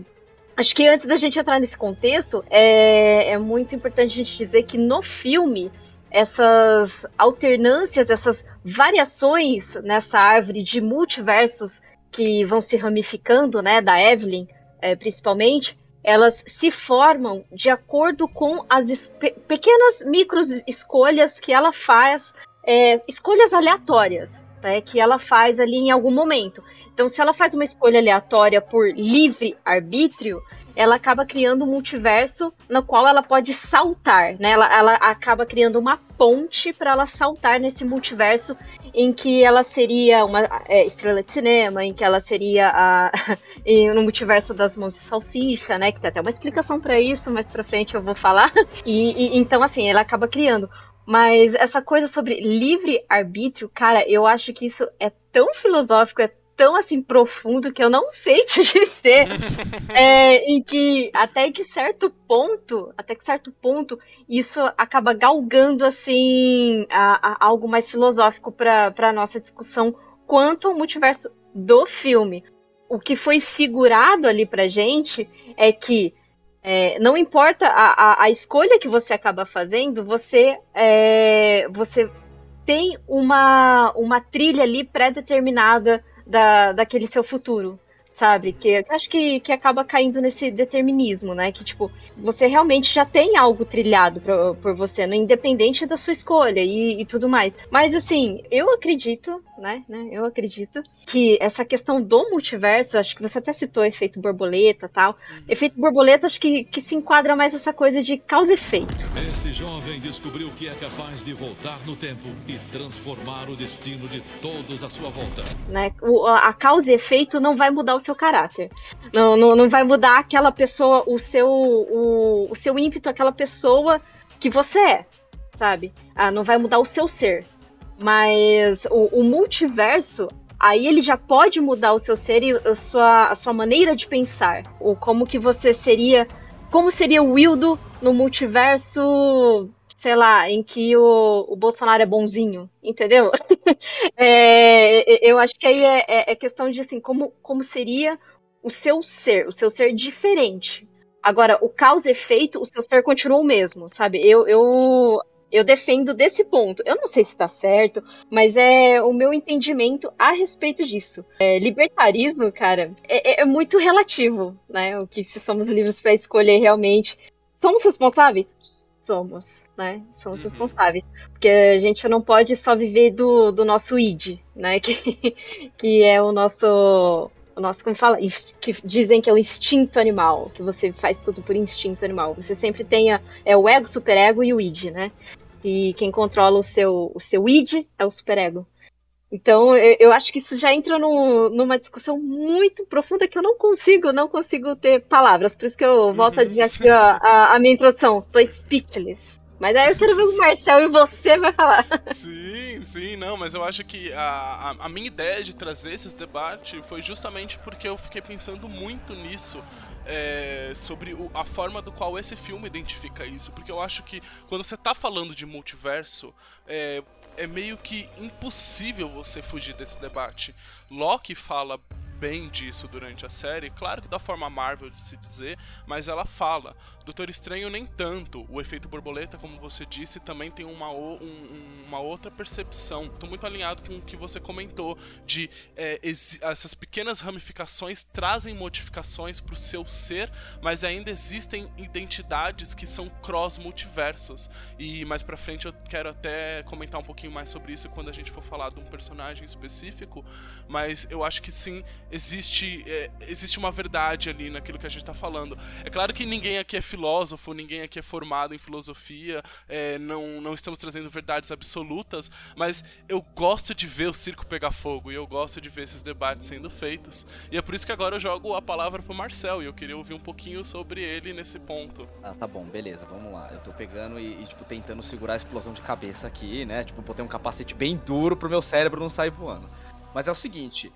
E: Acho que antes da gente entrar nesse contexto, é, é muito importante a gente dizer que no filme, essas alternâncias, essas variações nessa árvore de multiversos que vão se ramificando, né, da Evelyn, é, principalmente, elas se formam de acordo com as pequenas micro escolhas que ela faz, é, escolhas aleatórias, né, que ela faz ali em algum momento. Então, se ela faz uma escolha aleatória por livre arbítrio, ela acaba criando um multiverso no qual ela pode saltar, né? Ela, ela acaba criando uma ponte para ela saltar nesse multiverso em que ela seria uma é, estrela de cinema, em que ela seria a, no multiverso das mãos de salsicha, né? Que tem até uma explicação para isso, mais para frente eu vou falar. E, e- então, assim, ela acaba criando. Mas essa coisa sobre livre arbítrio, cara, eu acho que isso é tão filosófico, é tão assim profundo que eu não sei te dizer é, em que até que certo ponto, até que certo ponto, isso acaba galgando assim a- a- algo mais filosófico para para nossa discussão quanto ao multiverso do filme. O que foi figurado ali pra gente é que é, não importa a, a, a escolha que você acaba fazendo, você é, você tem uma, uma trilha ali pré-determinada da, daquele seu futuro, sabe? Que eu acho que, que acaba caindo nesse determinismo, né? Que, tipo, você realmente já tem algo trilhado pro- por você, né? independente da sua escolha e, e tudo mais. Mas, assim, eu acredito, né? né? Eu acredito que essa questão do multiverso, acho que você até citou efeito borboleta tal. Efeito borboleta, acho que, que se enquadra mais essa coisa de causa e efeito.
G: Esse jovem descobriu que é capaz de voltar no tempo e transformar o destino de todos à sua volta.
E: né? O- a a causa e efeito não vai mudar o seu caráter. Não, não, não vai mudar aquela pessoa, o seu, o, o seu ímpeto, aquela pessoa que você é, sabe? Ah, não vai mudar o seu ser. Mas o, o multiverso, aí ele já pode mudar o seu ser e a sua, a sua maneira de pensar. Ou como que você seria. Como seria o Wildo no multiverso, sei lá, em que o, o Bolsonaro é bonzinho, entendeu? É, eu acho que aí é, é- é questão de assim, como, como seria o seu ser, o seu ser diferente. Agora, o causa efeito, o seu ser continua o mesmo, sabe? Eu, eu, eu defendo desse ponto. Eu não sei se tá certo, mas é o meu entendimento a respeito disso. É, libertarismo, cara, é, é- é muito relativo, né? O que se somos livres para escolher realmente. Somos responsáveis? Somos, né? Somos responsáveis. Porque a gente não pode só viver do, do nosso id, né? Que, que é o nosso. O nosso, como fala? Que dizem que é o instinto animal, que você faz tudo por instinto animal. Você sempre tem a, é o ego, superego e o id, né? E quem controla o seu, o seu id é o superego. Então, eu, acho que isso já entra no- numa discussão muito profunda que eu não consigo, não consigo ter palavras. Por isso que eu volto a dizer aqui ó, a, a minha introdução. Tô speechless. Mas aí eu quero ver o Marcel e você vai falar.
C: Sim, sim, não, mas eu acho que a, a, a minha ideia de trazer esses debates foi justamente porque eu fiquei pensando muito nisso. é, sobre o- a forma do qual esse filme identifica isso. Porque eu acho que quando você tá falando de multiverso, é, é meio que impossível você fugir desse debate. Loki fala bem disso durante a série, claro que da forma Marvel de se dizer, mas ela fala. Doutor Estranho nem tanto. O efeito borboleta, como você disse, também tem uma, um- uma outra percepção. Tô muito alinhado com o que você comentou de é, essas pequenas ramificações trazem modificações pro seu ser, mas ainda existem identidades que são cross multiversos. E mais pra frente eu quero até comentar um pouquinho mais sobre isso quando a gente for falar de um personagem específico, mas eu acho que sim, existe, é, existe uma verdade ali naquilo que a gente tá falando. É claro que ninguém aqui é filósofo, ninguém aqui é formado em filosofia, é, não, não estamos trazendo verdades absolutas, mas eu gosto de ver o circo pegar fogo e eu gosto de ver esses debates sendo feitos. E é por isso que agora eu jogo a palavra pro Marcel e eu queria ouvir um pouquinho sobre ele nesse ponto.
F: Ah, tá bom, beleza, vamos lá. Eu tô pegando e, e, tipo, tentando segurar a explosão de cabeça aqui, né? Tipo, botei um capacete bem duro pro meu cérebro não sair voando. Mas é o seguinte,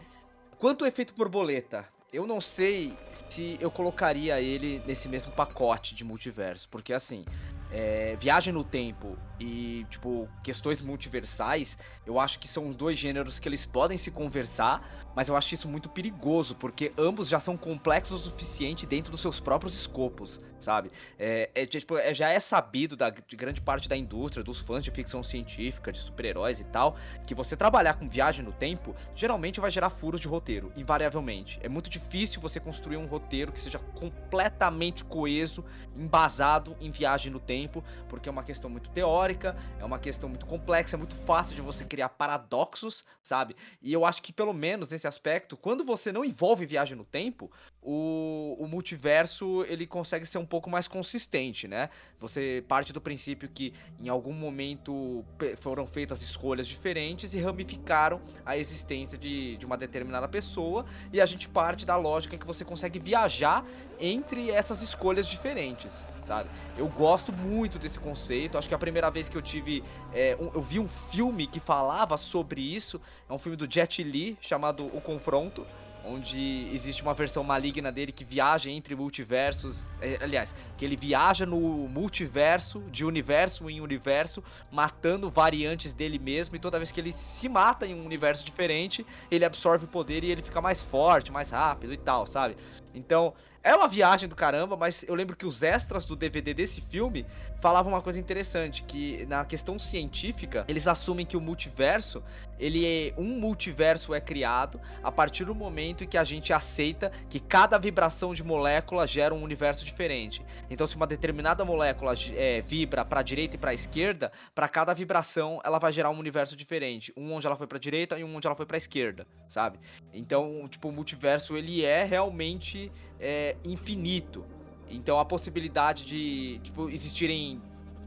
F: quanto ao efeito borboleta, eu não sei se eu colocaria ele nesse mesmo pacote de multiverso, porque assim, é, viagem no tempo e, tipo, questões multiversais, eu acho que são dois gêneros que eles podem se conversar, mas eu acho isso muito perigoso, porque ambos já são complexos o suficiente dentro dos seus próprios escopos, sabe? É, é tipo, é, já é sabido da, de grande parte da indústria, dos fãs de ficção científica, de super-heróis e tal, que você trabalhar com viagem no tempo geralmente vai gerar furos de roteiro, invariavelmente. É muito difícil você construir um roteiro que seja completamente coeso, embasado em viagem no tempo, porque é uma questão muito teórica é uma questão muito complexa, é muito fácil de você criar paradoxos, sabe? E eu acho que, pelo menos nesse aspecto, quando você não envolve viagem no tempo, o, o multiverso ele consegue ser um pouco mais consistente, né? Você parte do princípio que em algum momento foram feitas escolhas diferentes e ramificaram a existência de, de uma determinada pessoa, e a gente parte da lógica que você consegue viajar entre essas escolhas diferentes, sabe? Eu gosto muito desse conceito, acho que a primeira vez que eu tive. É, um, eu vi um filme que falava sobre isso, é um filme do Jet Li chamado O Confronto onde existe uma versão maligna dele que viaja entre multiversos, é, aliás, que ele viaja no multiverso, de universo em universo, matando variantes dele mesmo, e toda vez que ele se mata em um universo diferente, ele absorve o poder e ele fica mais forte, mais rápido e tal, sabe? Então, é uma viagem do caramba, mas eu lembro que os extras do DVD desse filme falavam uma coisa interessante, que na questão científica, eles assumem que o multiverso, ele é um multiverso é criado a partir do momento em que a gente aceita que cada vibração de molécula gera um universo diferente. Então, se uma determinada molécula é, vibra para direita e para esquerda, para cada vibração ela vai gerar um universo diferente, um onde ela foi para direita e um onde ela foi para esquerda, sabe? Então, tipo, o multiverso ele é realmente é, infinito. Então a possibilidade de tipo, existirem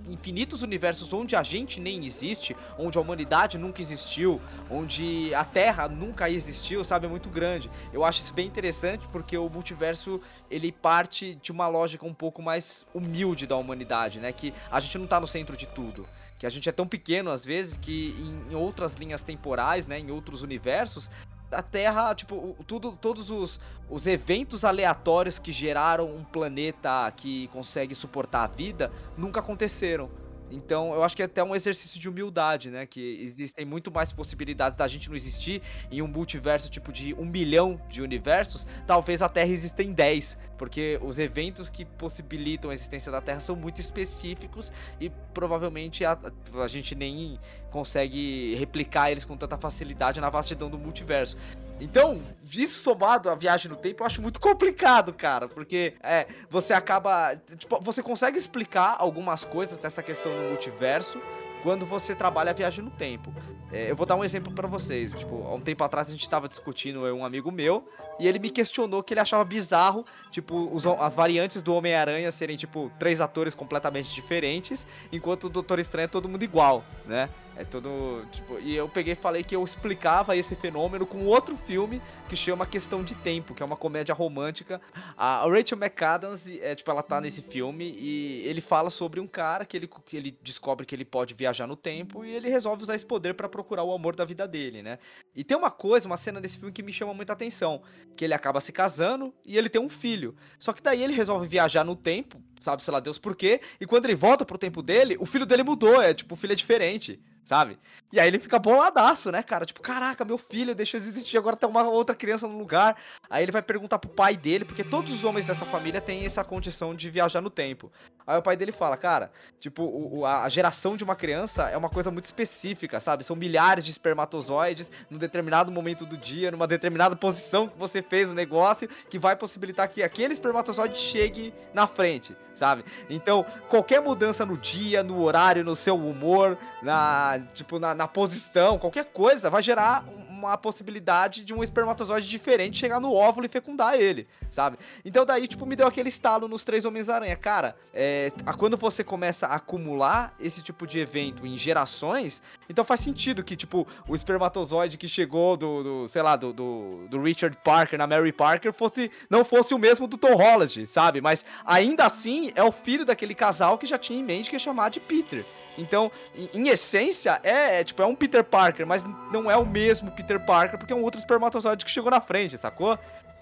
F: infinitos universos onde a gente nem existe, onde a humanidade nunca existiu, onde a Terra nunca existiu, sabe, é muito grande. Eu acho isso bem interessante porque o multiverso ele parte de uma lógica um pouco mais humilde da humanidade, né, que a gente não tá no centro de tudo, que a gente é tão pequeno às vezes que em outras linhas temporais, né, em outros universos, a Terra, tipo, tudo, todos os, os eventos aleatórios que geraram um planeta que consegue suportar a vida nunca aconteceram. Então, eu acho que é até um exercício de humildade, né? Que existem muito mais possibilidades da gente não existir em um multiverso tipo de um milhão de universos. Talvez a Terra exista em 10, porque os eventos que possibilitam a existência da Terra são muito específicos e provavelmente a, a gente nem consegue replicar eles com tanta facilidade na vastidão do multiverso. Então, isso somado à viagem no tempo, eu acho muito complicado, cara. Porque é, você acaba. Tipo, você consegue explicar algumas coisas dessa questão do multiverso quando você trabalha a viagem no tempo. É, eu vou dar um exemplo para vocês. Tipo, há um tempo atrás a gente tava discutindo, eu um amigo meu, e ele me questionou que ele achava bizarro, tipo, os, as variantes do Homem-Aranha serem, tipo, três atores completamente diferentes, enquanto o Doutor Estranho é todo mundo igual, né? É todo. Tipo, e eu peguei falei que eu explicava esse fenômeno com outro filme que chama Questão de Tempo, que é uma comédia romântica. A Rachel McAdams, é, tipo, ela tá nesse filme e ele fala sobre um cara que ele, que ele descobre que ele pode viajar no tempo e ele resolve usar esse poder para procurar o amor da vida dele, né? E tem uma coisa, uma cena desse filme que me chama muita atenção, que ele acaba se casando e ele tem um filho. Só que daí ele resolve viajar no tempo, sabe, sei lá Deus por quê, e quando ele volta pro tempo dele, o filho dele mudou, é tipo, o filho é diferente sabe? E aí ele fica boladaço, né, cara? Tipo, caraca, meu filho deixou de existir, agora tem uma outra criança no lugar. Aí ele vai perguntar pro pai dele, porque todos os homens dessa família têm essa condição de viajar no tempo. Aí o pai dele fala, cara, tipo, o, a geração de uma criança é uma coisa muito específica, sabe? São milhares de espermatozoides num determinado momento do dia, numa determinada posição que você fez o negócio, que vai possibilitar que aquele espermatozoide chegue na frente, sabe? Então, qualquer mudança no dia, no horário, no seu humor, na, tipo, na, na posição, qualquer coisa, vai gerar uma possibilidade de um espermatozoide diferente chegar no óvulo e fecundar ele, sabe? Então daí, tipo, me deu aquele estalo nos Três Homens-Aranha. Cara, é, quando você começa a acumular esse tipo de evento em gerações, então faz sentido que, tipo, o espermatozoide que chegou do, do sei lá, do, do, do, Richard Parker na Mary Parker fosse, não fosse o mesmo do Tom Holland, sabe? Mas ainda assim é o filho daquele casal que já tinha em mente que ia chamar de Peter. Então, em, essência, é, é, tipo, é um Peter Parker, mas não é o mesmo Peter Parker, porque é um outro espermatozoide que chegou na frente, sacou?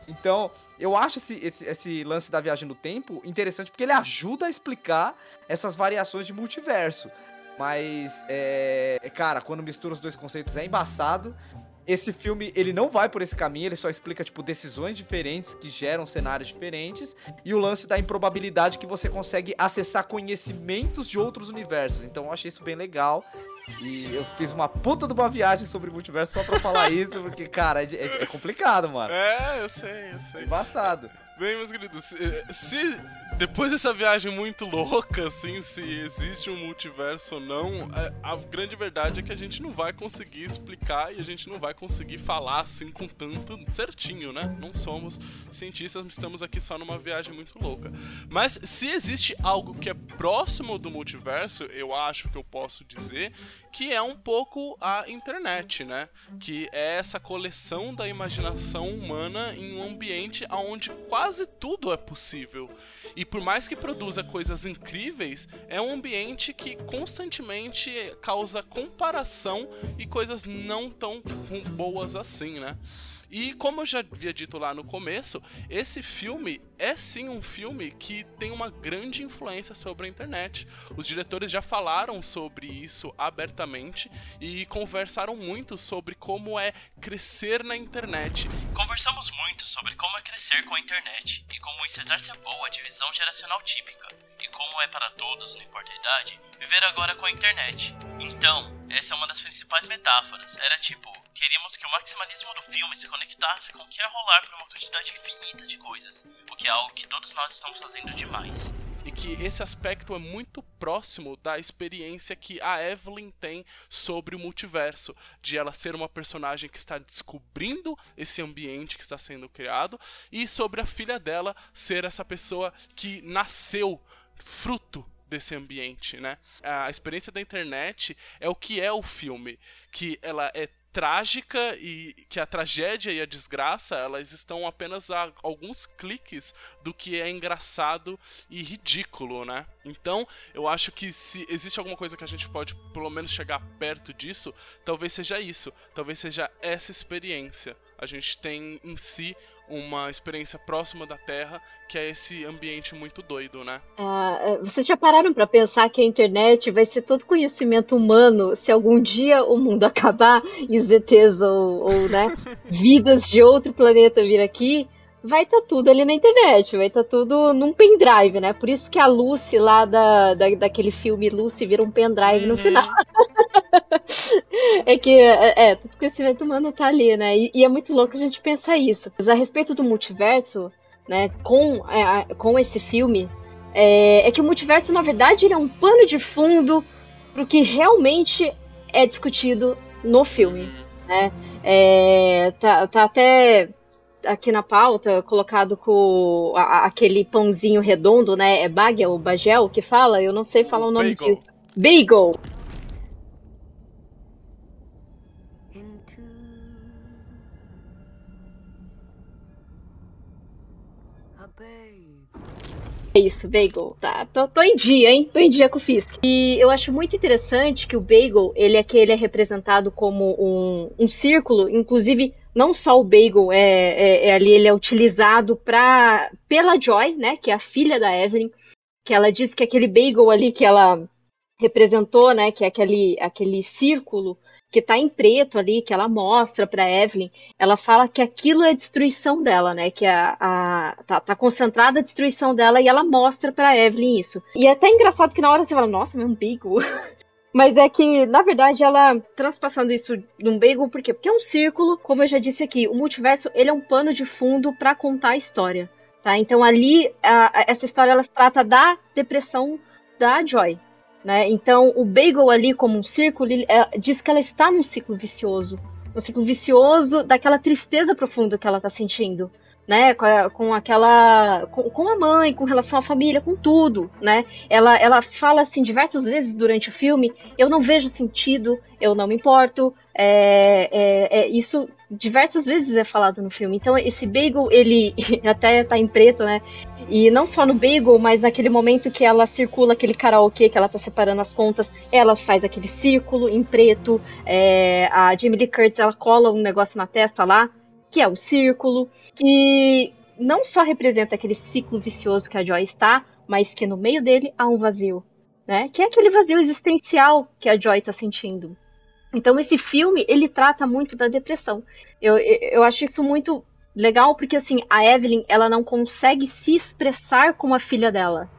F: Então, eu acho esse, esse, esse, lance da viagem no tempo interessante porque ele ajuda a explicar essas variações de multiverso. Mas, é, cara, quando mistura os dois conceitos é embaçado. Esse filme, ele não vai por esse caminho, ele só explica, tipo, decisões diferentes que geram cenários diferentes e o lance da improbabilidade que você consegue acessar conhecimentos de outros universos. Então eu achei isso bem legal. E eu fiz uma puta de uma viagem sobre multiverso só pra falar isso, porque, cara, é, é, complicado, mano.
C: É, eu sei, eu sei.
F: Embaçado.
C: Bem, meus queridos, se depois dessa viagem muito louca, assim, se existe um multiverso ou não, é, a grande verdade é que a gente não vai conseguir explicar e a gente não vai conseguir falar assim com tanto certinho, né? Não somos cientistas, estamos aqui só numa viagem muito louca. Mas se existe algo que é próximo do multiverso, eu acho que eu posso dizer que é um pouco a internet, né? Que é essa coleção da imaginação humana em um ambiente onde quase tudo é possível. E por mais que produza coisas incríveis, é um ambiente que constantemente causa comparação e coisas não tão boas assim, né? E como eu já havia dito lá no começo, esse filme é sim um filme que tem uma grande influência sobre a internet. Os diretores já falaram sobre isso abertamente e conversaram muito sobre como é crescer na internet.
H: Conversamos muito sobre como é crescer com a internet e como isso exacerbou a divisão geracional típica e como é para todos, não importa a idade, viver agora com a internet. Então, essa é uma das principais metáforas. Era tipo, queríamos que o maximalismo do filme se conectasse com o que é rolar para uma quantidade infinita de coisas, o que é algo que todos nós estamos fazendo demais
C: e que esse aspecto é muito próximo da experiência que a Evelyn tem sobre o multiverso, de ela ser uma personagem que está descobrindo esse ambiente que está sendo criado e sobre a filha dela ser essa pessoa que nasceu fruto desse ambiente, né? A experiência da internet é o que é o filme, que ela é trágica e que a tragédia e a desgraça elas estão apenas a alguns cliques do que é engraçado e ridículo, né? Então, eu acho que se existe alguma coisa que a gente pode pelo menos chegar perto disso, talvez seja isso, talvez seja essa experiência. A gente tem em si uma experiência próxima da Terra, que é esse ambiente muito doido, né?
E: Uh, vocês já pararam para pensar que a internet vai ser todo conhecimento humano se algum dia o mundo acabar e os ETs ou, ou né, vidas de outro planeta vir aqui? Vai estar tá tudo ali na internet, vai estar tá tudo num pendrive, né? Por isso que a Lucy lá da, da, daquele filme Lucy vira um pendrive uhum. no final. é que, é, é, tudo conhecimento humano tá ali, né? E, e, é muito louco a gente pensar isso. Mas a respeito do multiverso, né, com, é, com esse filme, é, é, que o multiverso, na verdade, ele é um pano de fundo pro que realmente é discutido no filme, né? É, tá, tá até aqui na pauta, colocado com a, aquele pãozinho redondo, né? É bagel ou bagel que fala? Eu não sei falar o nome
C: Bagel.
E: disso. Bagel. É isso, Bagel. Tá, tô, tô, em dia, hein? Tô em dia com o Fisk. E eu acho muito interessante que o Bagel, ele é que ele é representado como um, um círculo, inclusive não só o bagel é, é, é ali, ele é utilizado pra, pela Joy, né, que é a filha da Evelyn, que ela diz que aquele bagel ali que ela representou, né, que é aquele, aquele círculo que tá em preto ali, que ela mostra pra Evelyn, ela fala que aquilo é a destruição dela, né? Que a, a tá, tá, concentrada a destruição dela e ela mostra pra Evelyn isso. E é até engraçado que na hora você fala, nossa, é um bagel. Mas é que, na verdade, ela transpassando isso num bagel, por quê? Porque é um círculo, como eu já disse aqui, o multiverso ele é um pano de fundo para contar a história, tá? Então ali, a, essa história ela trata da depressão da Joy, né? Então o bagel ali como um círculo ele, é, diz que ela está num ciclo vicioso, um ciclo vicioso daquela tristeza profunda que ela tá sentindo né, com, a, com aquela, com, com, a mãe, com relação à família, com tudo, né? Ela, ela fala assim diversas vezes durante o filme: eu não vejo sentido, eu não me importo. É, é, é, isso diversas vezes é falado no filme. Então esse bagel ele até tá em preto, né? E não só no bagel, mas naquele momento que ela circula aquele karaokê que ela tá separando as contas, ela faz aquele círculo em preto. É, a Jamie Lee Curtis ela cola um negócio na testa lá que é o círculo, que não só representa aquele ciclo vicioso que a Joy está, mas que no meio dele há um vazio, né? Que é aquele vazio existencial que a Joy está sentindo. Então esse filme ele trata muito da depressão. Eu, eu, acho isso muito legal porque assim a Evelyn ela não consegue se expressar com a filha dela,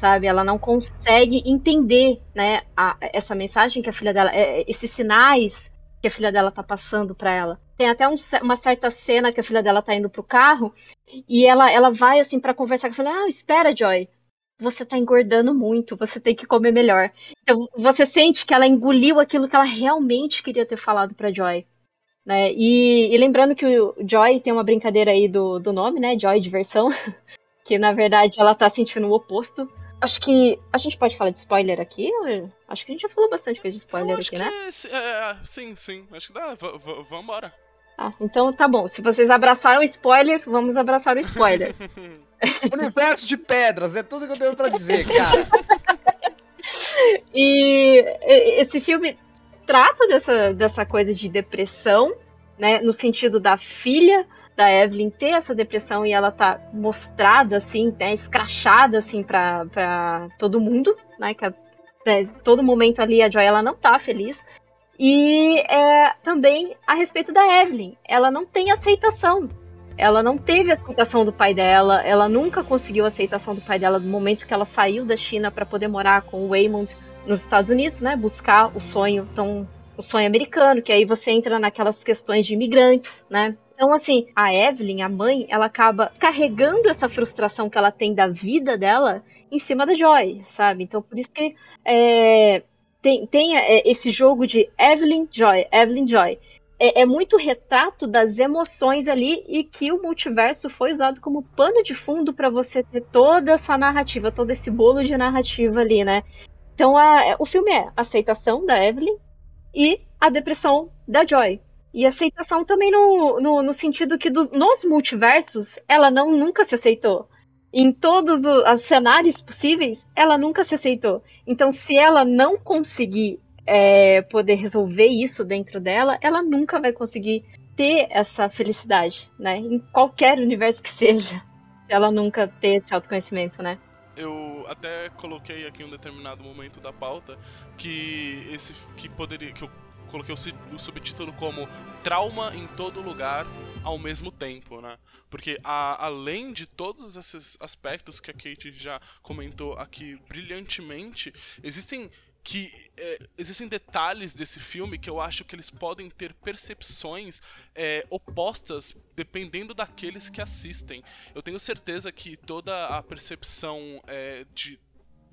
E: sabe? Ela não consegue entender, né? A, essa mensagem que a filha dela, é, esses sinais que a filha dela tá passando para ela. Tem até um, uma certa cena que a filha dela tá indo pro carro e ela, ela vai assim para conversar com a filha, ah, espera, Joy. Você tá engordando muito, você tem que comer melhor. Então, você sente que ela engoliu aquilo que ela realmente queria ter falado para Joy. Né? E, e, lembrando que o Joy tem uma brincadeira aí do, do nome, né? Joy, diversão. que na verdade ela tá sentindo o oposto. Acho que a gente pode falar de spoiler aqui. Acho que a gente já falou bastante coisa de spoiler aqui, né?
C: É, é, sim, sim. Acho que dá. V vambora.
E: Ah, então tá bom. Se vocês abraçaram o spoiler, vamos abraçar o spoiler.
F: Universo de pedras, é tudo que eu tenho pra dizer, cara.
E: e esse filme trata dessa, dessa coisa de depressão, né? No sentido da filha da Evelyn ter essa depressão e ela tá mostrada assim, né, escrachada assim pra todo mundo, né, que é, todo momento ali a Joy ela não tá feliz. E é, também a respeito da Evelyn, ela não tem aceitação. Ela não teve aceitação do pai dela, ela nunca conseguiu aceitação do pai dela no momento que ela saiu da China para poder morar com o Waymond nos Estados Unidos, né, buscar o sonho tão o sonho americano, que aí você entra naquelas questões de imigrantes, né? Então, assim, a Evelyn, a mãe, ela acaba carregando essa frustração que ela tem da vida dela em cima da Joy, sabe? Então, por isso que é, tem, tem é, esse jogo de Evelyn Joy, Evelyn Joy. É, é, muito retrato das emoções ali e que o multiverso foi usado como pano de fundo para você ter toda essa narrativa, todo esse bolo de narrativa ali, né? Então, a, o filme é a aceitação da Evelyn e a depressão da Joy. E aceitação também no, no, no sentido que dos, nos multiversos ela não nunca se aceitou. Em todos os cenários possíveis, ela nunca se aceitou. Então, se ela não conseguir é, poder resolver isso dentro dela, ela nunca vai conseguir ter essa felicidade, né? Em qualquer universo que seja. Ela nunca ter esse autoconhecimento, né?
C: eu até coloquei aqui um determinado momento da pauta que esse que poderia que eu coloquei o, subtítulo como Trauma em todo lugar ao mesmo tempo, né? Porque a, além de todos esses aspectos que a Kate já comentou aqui brilhantemente, existem que é, existem detalhes desse filme que eu acho que eles podem ter percepções é, opostas dependendo daqueles que assistem. Eu tenho certeza que toda a percepção é, de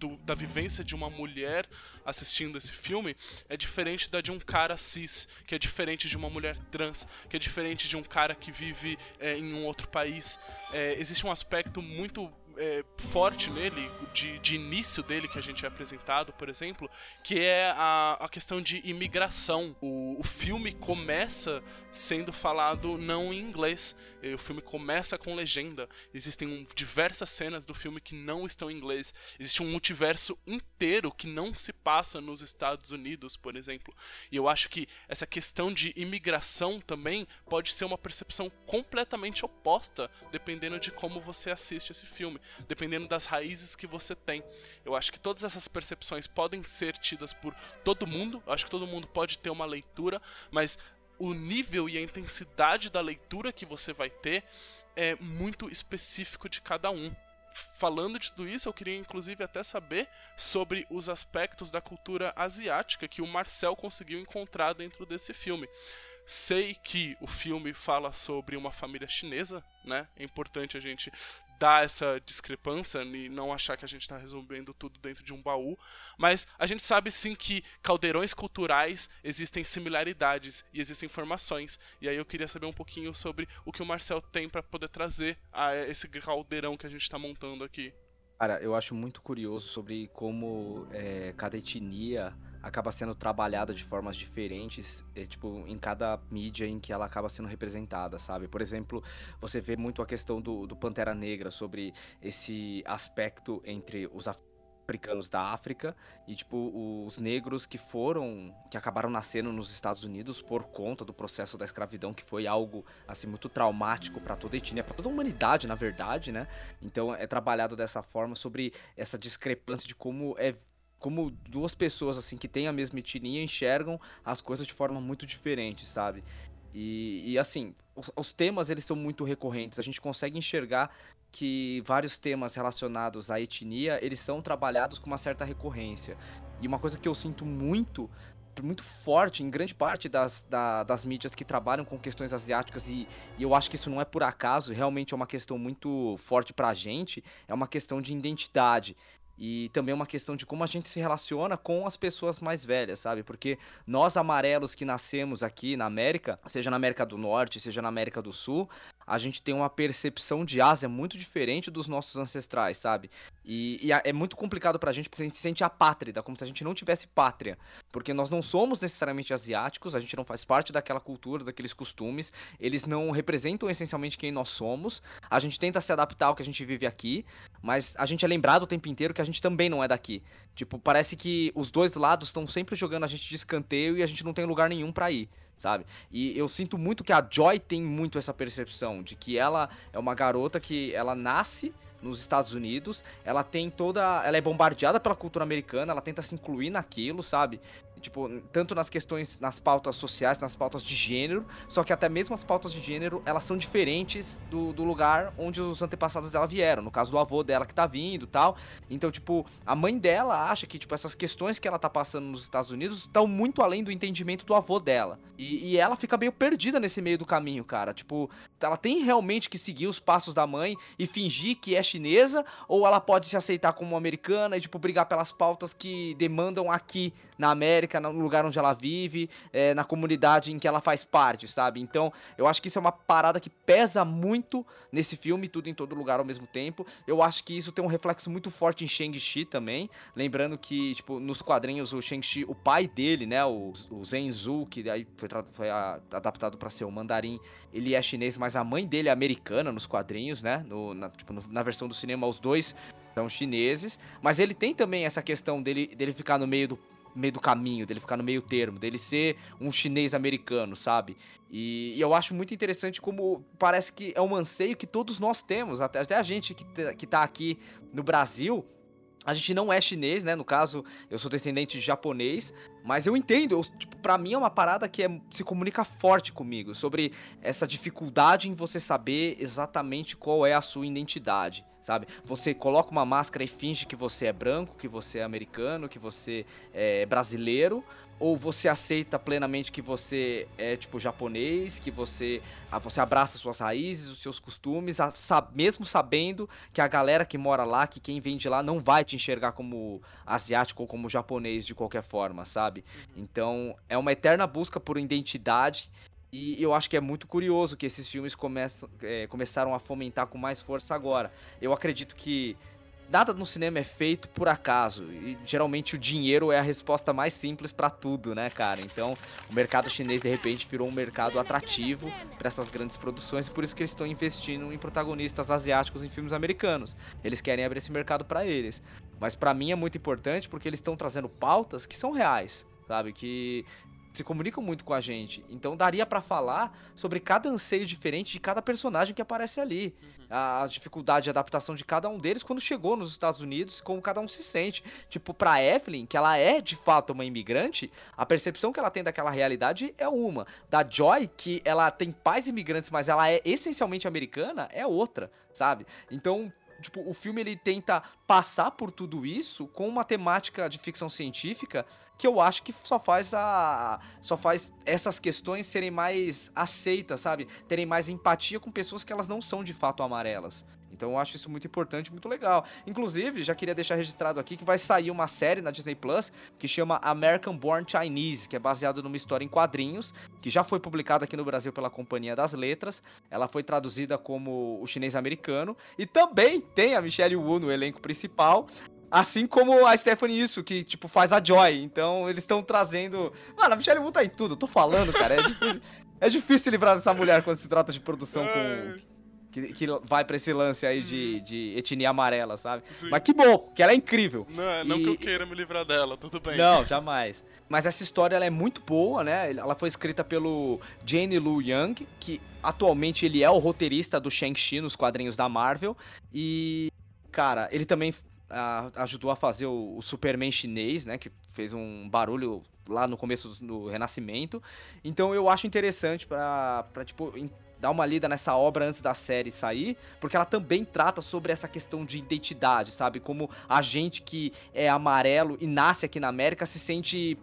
C: do, da vivência de uma mulher assistindo esse filme é diferente da de um cara cis, que é diferente de uma mulher trans, que é diferente de um cara que vive é, em um outro país. É, existe um aspecto muito é, forte nele, de, de, início dele que a gente é apresentado, por exemplo, que é a, a questão de imigração. O, o filme começa sendo falado não em inglês. O filme começa com legenda. Existem um, diversas cenas do filme que não estão em inglês. Existe um multiverso inteiro que não se passa nos Estados Unidos, por exemplo. E eu acho que essa questão de imigração também pode ser uma percepção completamente oposta, dependendo de como você assiste esse filme, dependendo das raízes que você tem. Eu acho que todas essas percepções podem ser tidas por todo mundo. Eu acho que todo mundo pode ter uma leitura, mas o nível e a intensidade da leitura que você vai ter é muito específico de cada um. Falando de tudo isso, eu queria inclusive até saber sobre os aspectos da cultura asiática que o Marcel conseguiu encontrar dentro desse filme. Sei que o filme fala sobre uma família chinesa, né? É importante a gente dar essa discrepância e não achar que a gente está resolvendo tudo dentro de um baú. Mas a gente sabe sim que caldeirões culturais existem similaridades e existem informações. E aí eu queria saber um pouquinho sobre o que o Marcel tem para poder trazer a esse caldeirão que a gente está montando aqui.
F: Cara, eu acho muito curioso sobre como é, cada etnia acaba sendo trabalhada de formas diferentes, é, tipo, em cada mídia em que ela acaba sendo representada, sabe? Por exemplo, você vê muito a questão do, do Pantera Negra sobre esse aspecto entre os africanos da África e tipo os negros que foram que acabaram nascendo nos Estados Unidos por conta do processo da escravidão que foi algo assim muito traumático para toda a etnia, para toda a humanidade, na verdade, né? Então é trabalhado dessa forma sobre essa discrepância de como é como duas pessoas assim que têm a mesma etnia enxergam as coisas de forma muito diferente, sabe? E, e assim, os, os, temas eles são muito recorrentes. A gente consegue enxergar que vários temas relacionados à etnia eles são trabalhados com uma certa recorrência. E uma coisa que eu sinto muito muito forte em grande parte das, da, das mídias que trabalham com questões asiáticas e, e, eu acho que isso não é por acaso, realmente é uma questão muito forte pra gente, é uma questão de identidade. E também uma questão de como a gente se relaciona com as pessoas mais velhas, sabe? Porque nós amarelos que nascemos aqui na América, seja na América do Norte, seja na América do Sul, a gente tem uma percepção de Ásia muito diferente dos nossos ancestrais, sabe? E, e é muito complicado pra gente, porque a gente se sente apátrida, como se a gente não tivesse pátria. Porque nós não somos necessariamente asiáticos, a gente não faz parte daquela cultura, daqueles costumes, eles não representam essencialmente quem nós somos. A gente tenta se adaptar ao que a gente vive aqui, mas a gente é lembrado o tempo inteiro que a gente também não é daqui. Tipo, parece que os dois lados estão sempre jogando a gente de escanteio e a gente não tem lugar nenhum para ir sabe? E eu sinto muito que a Joy tem muito essa percepção de que ela é uma garota que ela nasce nos Estados Unidos, ela tem toda, ela é bombardeada pela cultura americana, ela tenta se incluir naquilo, sabe? Tipo, tanto nas questões, nas pautas sociais, nas pautas de gênero, só que até mesmo as pautas de gênero, elas são diferentes do, do lugar onde os antepassados dela vieram, no caso do avô dela que tá vindo tal. Então, tipo, a mãe dela acha que, tipo, essas questões que ela tá passando nos Estados Unidos estão muito além do entendimento do avô dela. E, e ela fica meio perdida nesse meio do caminho, cara. Tipo, ela tem realmente que seguir os passos da mãe e fingir que é chinesa, ou ela pode se aceitar como americana e, tipo, brigar pelas pautas que demandam aqui na América, no lugar onde ela vive, é, na comunidade em que ela faz parte, sabe? Então, eu acho que isso é uma parada que pesa muito nesse filme, tudo em todo lugar ao mesmo tempo. Eu acho que isso tem um reflexo muito forte em Shang-Chi também. Lembrando que, tipo, nos quadrinhos, o Shang-Chi, o pai dele, né, o, o Zhenzu, que aí foi, foi a, adaptado para ser o mandarim, ele é chinês, mas a mãe dele é americana nos quadrinhos, né? No, na, tipo, no, na versão do cinema, os dois são chineses, mas ele tem também essa questão dele, dele ficar no meio do meio do caminho, dele ficar no meio termo, dele ser um chinês americano, sabe? E, e, eu acho muito interessante como parece que é um anseio que todos nós temos, até, até a gente que, que tá aqui no Brasil, a gente não é chinês, né? No caso, eu sou descendente de japonês, mas eu entendo, eu, tipo, pra mim é uma parada que é, se comunica forte comigo, sobre essa dificuldade em você saber exatamente qual é a sua identidade, sabe? Você coloca uma máscara e finge que você é branco, que você é americano, que você é brasileiro, ou você aceita plenamente que você é tipo japonês, que você ah, você abraça suas raízes, os seus costumes, mesmo sabendo que a galera que mora lá, que quem vem de lá não vai te enxergar como asiático ou como japonês de qualquer forma, sabe? Então, é uma eterna busca por identidade e eu acho que é muito curioso que esses filmes começam, é, começaram a fomentar com mais força agora. Eu acredito que nada no cinema é feito por acaso. E geralmente o dinheiro é a resposta mais simples para tudo, né, cara? Então, o mercado chinês de repente virou um mercado atrativo para essas grandes produções, e por isso que eles estão investindo em protagonistas asiáticos em filmes americanos. Eles querem abrir esse mercado para eles. Mas para mim é muito importante porque eles estão trazendo pautas que são reais, sabe? Que se comunicam muito com a gente. Então daria para falar sobre cada anseio diferente de cada personagem que aparece ali. Uhum. A dificuldade de adaptação de cada um deles quando chegou nos Estados Unidos, como cada um se sente. Tipo, pra Evelyn, que ela é de fato uma imigrante, a percepção que ela tem daquela realidade é uma. Da Joy, que ela tem pais imigrantes, mas ela é essencialmente americana, é outra, sabe? Então tipo, o filme ele tenta passar por tudo isso com uma temática de ficção científica que eu acho que só faz a só faz essas questões serem mais aceitas, sabe? Terem mais empatia com pessoas que elas não são de fato amarelas. Então eu acho isso muito importante, muito legal. Inclusive, já queria deixar registrado aqui que vai sair uma série na Disney Plus que chama American Born Chinese, que é baseado numa história em quadrinhos, que já foi publicada aqui no Brasil pela Companhia das Letras. Ela foi traduzida como O Chinês Americano e também tem a Michelle Wu no elenco principal. Assim como a Stephanie Isso, que, tipo, faz a Joy. Então, eles estão trazendo... Mano, a Michelle Wu tá em tudo, tô falando, cara. É difícil, é difícil livrar dessa mulher quando se trata de produção com que, que vai pra esse lance aí de, uhum. de etnia amarela, sabe? Sim. Mas que bom, que ela é incrível.
C: Não, não e... que eu queira me livrar dela, tudo bem.
F: Não, jamais. Mas essa história ela é muito boa, né? Ela foi escrita pelo Jane Lu Young, que atualmente ele é o roteirista do Shang-Chi nos quadrinhos da Marvel. E, cara, ele também a, ajudou a fazer o, o, Superman chinês, né? Que fez um barulho lá no começo do, do Renascimento. Então eu acho interessante para tipo, dar uma lida nessa obra antes da série sair, porque ela também trata sobre essa questão de identidade, sabe? Como a gente que é amarelo e nasce aqui na América se sente,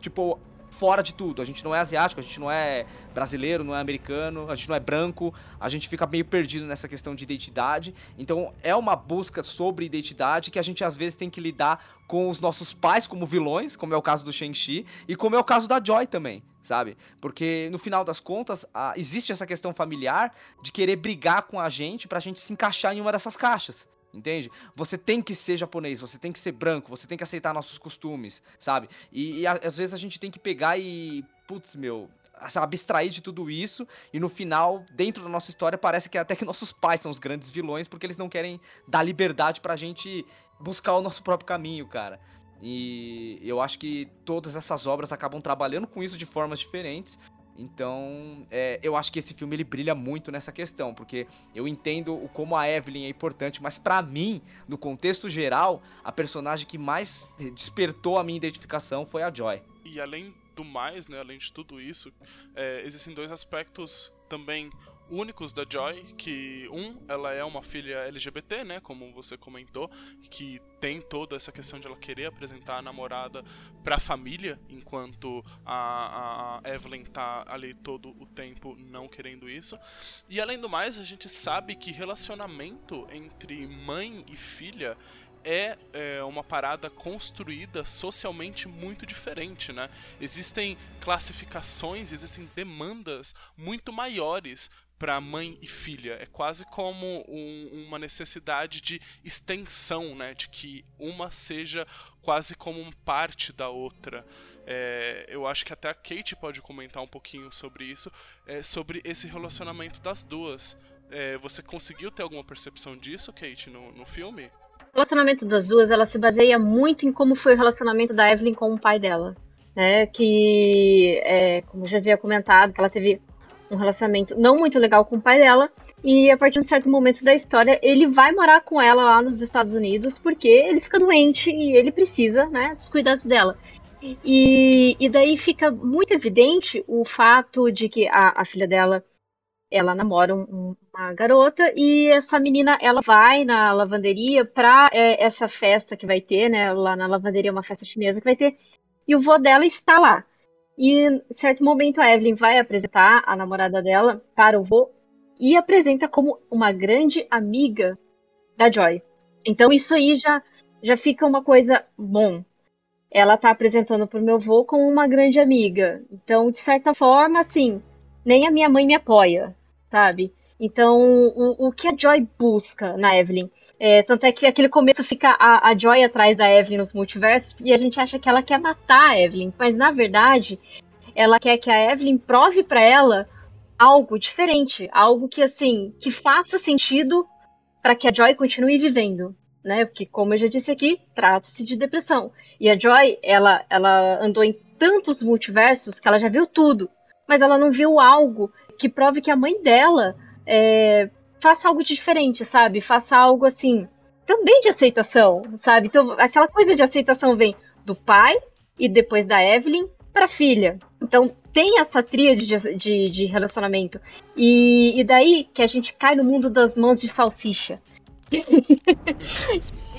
F: tipo, fora de tudo. A gente não é asiático, a gente não é brasileiro, não é americano, a gente não é branco, a gente fica meio perdido nessa questão de identidade. Então é uma busca sobre identidade que a gente às vezes tem que lidar com os nossos pais como vilões, como é o caso do Shang-Chi, e como é o caso da Joy também sabe? Porque no final das contas, a, existe essa questão familiar de querer brigar com a gente pra gente se encaixar em uma dessas caixas. Entende? Você tem que ser japonês, você tem que ser branco, você tem que aceitar nossos costumes, sabe? E, e às vezes a gente tem que pegar e. Putz, meu, abstrair de tudo isso e no final, dentro da nossa história, parece que até que nossos pais são os grandes vilões porque eles não querem dar liberdade pra gente buscar o nosso próprio caminho, cara. E eu acho que todas essas obras acabam trabalhando com isso de formas diferentes. Então, é, eu acho que esse filme ele brilha muito nessa questão, porque eu entendo o como a Evelyn é importante, mas para mim, no contexto geral, a personagem que mais despertou a minha identificação foi a Joy.
C: E além do mais, né, além de tudo isso, é, existem dois aspectos também únicos da Joy, que um, ela é uma filha LGBT, né, como você comentou, que tem toda essa questão de ela querer apresentar a namorada pra família, enquanto a, a Evelyn tá ali todo o tempo não querendo isso. E além do mais, a gente sabe que relacionamento entre mãe e filha é, é, uma parada construída socialmente muito diferente, né? Existem classificações, existem demandas muito maiores para mãe e filha. É quase como um, uma necessidade de extensão, né? De que uma seja quase como parte da outra. É, eu acho que até a Kate pode comentar um pouquinho sobre isso, é, sobre esse relacionamento das duas. É, você conseguiu ter alguma percepção disso, Kate, no, no filme?
E: O relacionamento das duas, ela se baseia muito em como foi o relacionamento da Evelyn com o pai dela. Né, que, é, como já havia comentado, que ela teve um relacionamento não muito legal com o pai dela. E a partir de um certo momento da história, ele vai morar com ela lá nos Estados Unidos porque ele fica doente e ele precisa, né, dos cuidados dela. E, e daí fica muito evidente o fato de que a, a filha dela ela namora um, uma garota e essa menina ela vai na lavanderia pra é, essa festa que vai ter, né? Lá na lavanderia, uma festa chinesa que vai ter. E o vô dela está lá. E em certo momento a Evelyn vai apresentar a namorada dela para o vô e apresenta como uma grande amiga da Joy. Então isso aí já, já fica uma coisa bom. Ela tá apresentando pro meu vô como uma grande amiga. Então, de certa forma, assim, nem a minha mãe me apoia, sabe? Então, o, o que a Joy busca na Evelyn? É, tanto é que aquele começo fica a, a Joy atrás da Evelyn nos multiversos e a gente acha que ela quer matar a Evelyn, mas na verdade ela quer que a Evelyn prove para ela algo diferente, algo que assim, que faça sentido para que a Joy continue vivendo, né? Porque como eu já disse aqui, trata-se de depressão. E a Joy, ela ela andou em tantos multiversos que ela já viu tudo, mas ela não viu algo que prove que a mãe dela é, faça algo diferente, sabe? Faça algo assim, também de aceitação, sabe? Então, aquela coisa de aceitação vem do pai e depois da Evelyn para filha. Então, tem essa tríade de, de, de relacionamento. E, e, daí que a gente cai no mundo das mãos de salsicha.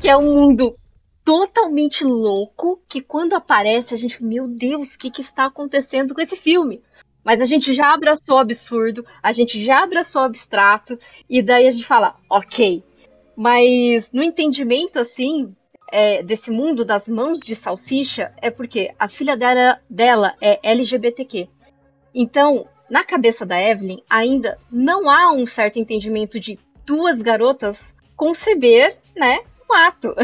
E: Que é um mundo totalmente louco que quando aparece a gente, meu Deus, o que, que está acontecendo com esse filme? Mas a gente já abraçou o absurdo, a gente já abraçou o abstrato, e daí a gente fala, ok. Mas no entendimento, assim, é, desse mundo das mãos de salsicha, é porque a filha dela, dela é LGBTQ. Então, na cabeça da Evelyn, ainda não há um certo entendimento de duas garotas conceber, né, um ato,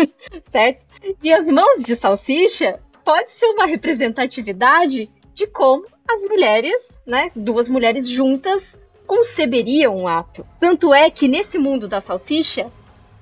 E: certo? E as mãos de salsicha pode ser uma representatividade de como as mulheres, né, duas mulheres juntas conceberiam um ato. Tanto é que nesse mundo da salsicha,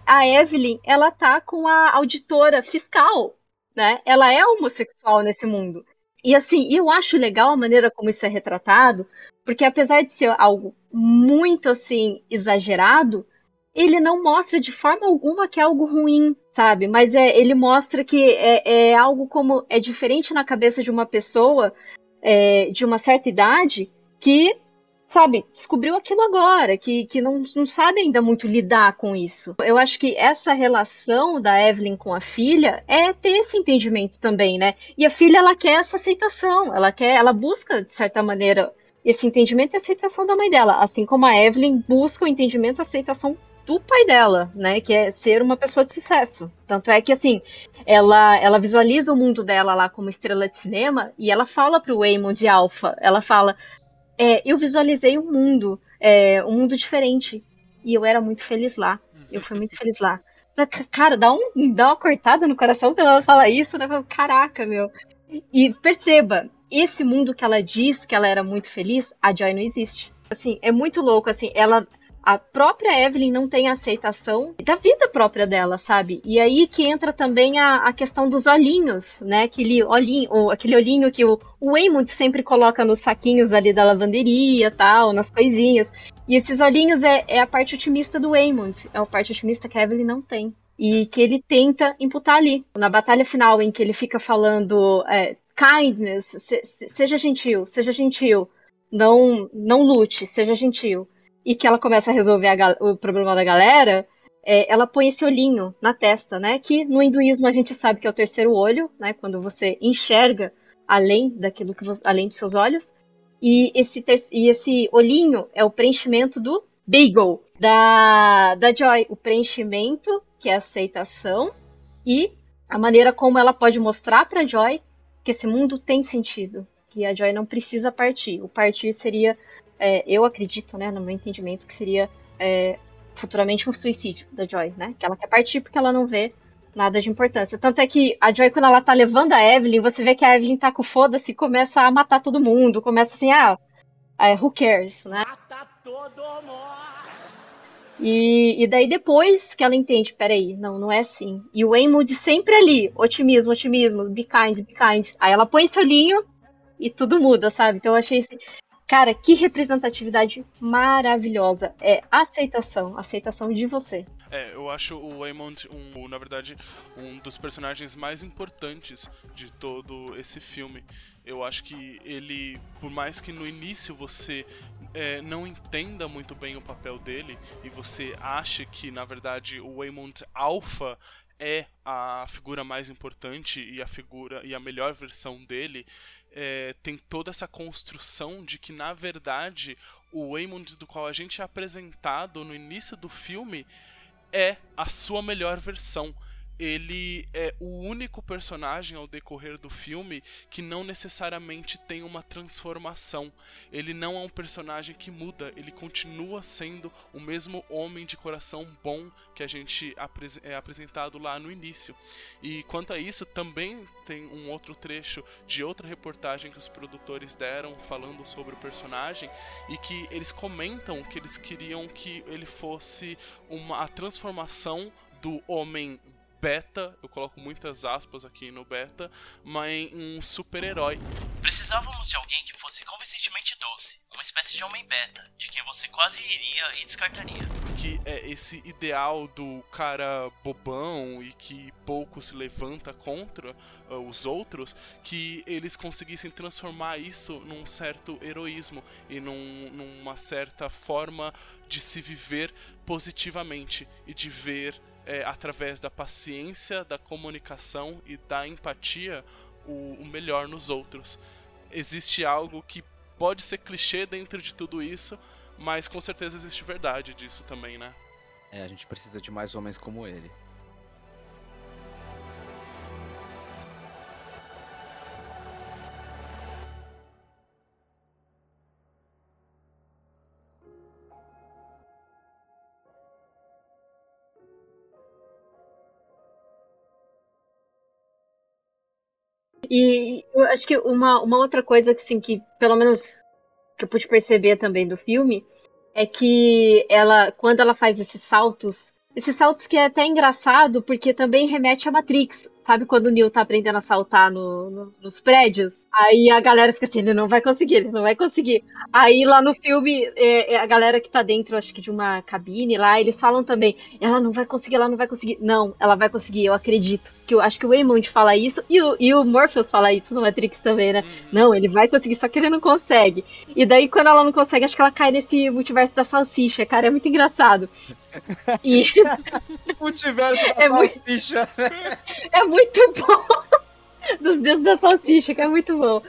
E: a Evelyn, ela tá com a auditora fiscal, né? Ela é homossexual nesse mundo. E assim, eu acho legal a maneira como isso é retratado, porque apesar de ser algo muito assim exagerado, ele não mostra de forma alguma que é algo ruim, sabe? Mas é, ele mostra que é, é algo como é diferente na cabeça de uma pessoa é, de uma certa idade que, sabe, descobriu aquilo agora, que, que não, não sabe ainda muito lidar com isso. Eu acho que essa relação da Evelyn com a filha é ter esse entendimento também, né? E a filha, ela quer essa aceitação, ela quer, ela busca, de certa maneira, esse entendimento e aceitação da mãe dela, assim como a Evelyn busca o entendimento e aceitação do pai dela, né, que é ser uma pessoa de sucesso. Tanto é que assim, ela ela visualiza o mundo dela lá como estrela de cinema e ela fala pro Waymond de Alpha, ela fala, é, eu visualizei um mundo, é, um mundo diferente e eu era muito feliz lá. Eu fui muito feliz lá. Cara, dá, um, dá uma cortada no coração quando ela fala isso, né? Caraca, meu. E perceba, esse mundo que ela diz que ela era muito feliz, a Joy não existe. Assim, é muito louco, assim, ela a própria Evelyn não tem aceitação da vida própria dela, sabe? E aí que entra também a, a questão dos olhinhos, né? Aquele olhinho, aquele olhinho que o, o Waymond sempre coloca nos saquinhos ali da lavanderia, tal, nas coisinhas. E esses olhinhos é, é a parte otimista do Waymond, é a parte otimista que a Evelyn não tem. E que ele tenta imputar ali. Na batalha final, em que ele fica falando é, kindness, se, se, seja gentil, seja gentil, não, não lute, seja gentil e que ela começa a resolver a, o problema da galera, é, ela põe esse olhinho na testa, né? Que no hinduísmo a gente sabe que é o terceiro olho, né? Quando você enxerga além daquilo que você, além de seus olhos. E esse, e esse olhinho é o preenchimento do Beagle, da, da Joy. O preenchimento, que é a aceitação, e a maneira como ela pode mostrar para Joy que esse mundo tem sentido, que a Joy não precisa partir. O partir seria é, eu acredito, né, no meu entendimento, que seria é, futuramente um suicídio da Joy, né? Que ela quer partir porque ela não vê nada de importância. Tanto é que a Joy, quando ela tá levando a Evelyn, você vê que a Evelyn tá com foda-se e começa a matar todo mundo. Começa assim, ah, é, who cares, né? Mata todo mundo! E, e daí depois que ela entende, peraí, não, não é assim. E o Waymond sempre ali, otimismo, otimismo, be kind, be kind. Aí ela põe esse olhinho e tudo muda, sabe? Então eu achei esse, Cara, que representatividade maravilhosa. É aceitação, aceitação de você.
C: É, eu acho o Waymond, um, na verdade, um dos personagens mais importantes de todo esse filme. Eu acho que ele, por mais que no início você é, não entenda muito bem o papel dele e você ache que, na verdade, o Waymond Alpha é a figura mais importante e a figura e a melhor versão dele é, tem toda essa construção de que na verdade o Waymond do qual a gente é apresentado no início do filme é a sua melhor versão ele é o único personagem ao decorrer do filme que não necessariamente tem uma transformação. Ele não é um personagem que muda, ele continua sendo o mesmo homem de coração bom que a gente é apresentado lá no início. E quanto a isso, também tem um outro trecho de outra reportagem que os produtores deram falando sobre o personagem e que eles comentam que eles queriam que ele fosse uma a transformação do homem beta, eu coloco muitas aspas aqui no beta, mas um super-herói.
H: Precisávamos de alguém que fosse convincentemente doce, uma espécie de homem beta, de quem você quase iria e descartaria.
C: Que é esse ideal do cara bobão e que pouco se levanta contra uh, os outros, que eles conseguissem transformar isso num certo heroísmo e num, numa certa forma de se viver positivamente e de ver é, através da paciência, da comunicação e da empatia o, o melhor nos outros. Existe algo que pode ser clichê dentro de tudo isso, mas com certeza existe verdade disso também, né?
F: É, a gente precisa de mais homens como ele.
E: E eu acho que uma, uma outra coisa que, assim, que pelo menos que eu pude perceber também do filme é que ela, quando ela faz esses saltos, esses saltos que é até engraçado porque também remete a Matrix. Sabe quando o Neo tá aprendendo a saltar no, no, nos prédios? Aí a galera fica assim, ele não vai conseguir, ele não vai conseguir. Aí lá no filme, é, é a galera que tá dentro, acho que de uma cabine lá, eles falam também, ela não vai conseguir, ela não vai conseguir. Não, ela vai conseguir, eu acredito. Que eu acho que o Waymond fala isso e o, e o Morpheus fala isso no Matrix também, né? Não, ele vai conseguir, só que ele não consegue. E daí, quando ela não consegue, acho que ela cai nesse multiverso da salsicha, cara, é muito engraçado. E...
F: multiverso da é salsicha.
E: Muito... É muito bom. Dos dedos da salsicha, que é muito bom.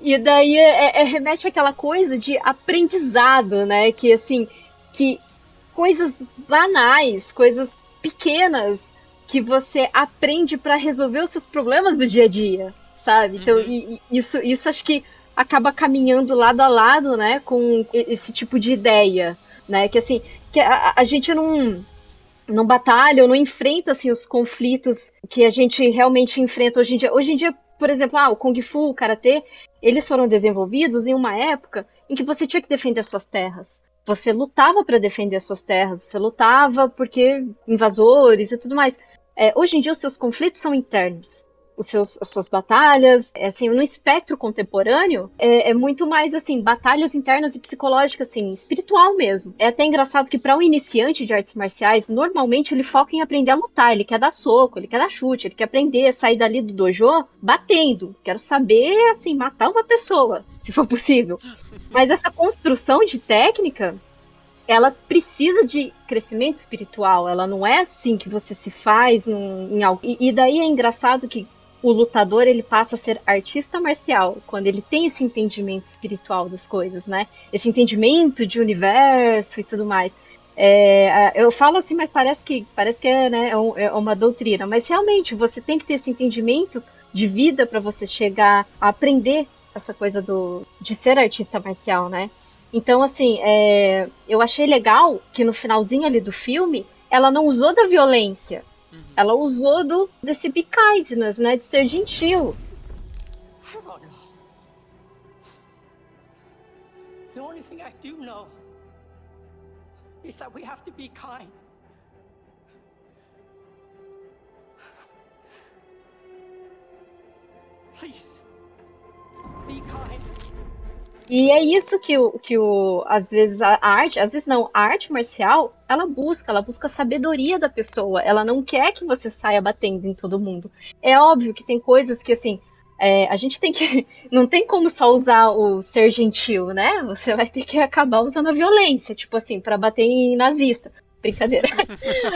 E: E daí é, é, remete àquela coisa de aprendizado, né? Que assim, que coisas banais, coisas pequenas que você aprende para resolver os seus problemas do dia a dia, sabe? Então, uhum. e, e isso, isso acho que acaba caminhando lado a lado, né, com esse tipo de ideia, né? Que assim, que a, a gente não não batalha ou não enfrenta assim os conflitos que a gente realmente enfrenta hoje em dia. Hoje em dia, por exemplo, ah, o Kung Fu, o Karatê, eles foram desenvolvidos em uma época em que você tinha que defender suas terras. Você lutava para defender as suas terras, você lutava porque invasores e tudo mais. É, hoje em dia, os seus conflitos são internos. Os seus, as suas batalhas, é, assim, no espectro contemporâneo, é, é, muito mais, assim, batalhas internas e psicológicas, assim, espiritual mesmo. É até engraçado que para um iniciante de artes marciais, normalmente ele foca em aprender a lutar, ele quer dar soco, ele quer dar chute, ele quer aprender a sair dali do dojo batendo. Quero saber, assim, matar uma pessoa, se for possível. Mas essa construção de técnica ela precisa de crescimento espiritual. Ela não é assim que você se faz em, em algo. E, e, daí é engraçado que o lutador ele passa a ser artista marcial quando ele tem esse entendimento espiritual das coisas, né? Esse entendimento de universo e tudo mais. É, eu falo assim, mas parece que parece que é, né, é, é uma doutrina. Mas realmente você tem que ter esse entendimento de vida para você chegar a aprender essa coisa do de ser artista marcial, né? Então, assim, é, eu achei legal que no finalzinho ali do filme, ela não usou da violência. Uhum. Ela usou do, desse be kindness, né? De ser gentil. The only thing I do know is that we have to be kind. Please, be kind. E é isso que o, que o às vezes a arte, às vezes não, a arte marcial, ela busca, ela busca a sabedoria da pessoa. Ela não quer que você saia batendo em todo mundo. É óbvio que tem coisas que assim, é, a gente tem que. Não tem como só usar o ser gentil, né? Você vai ter que acabar usando a violência, tipo assim, para bater em nazista. Brincadeira.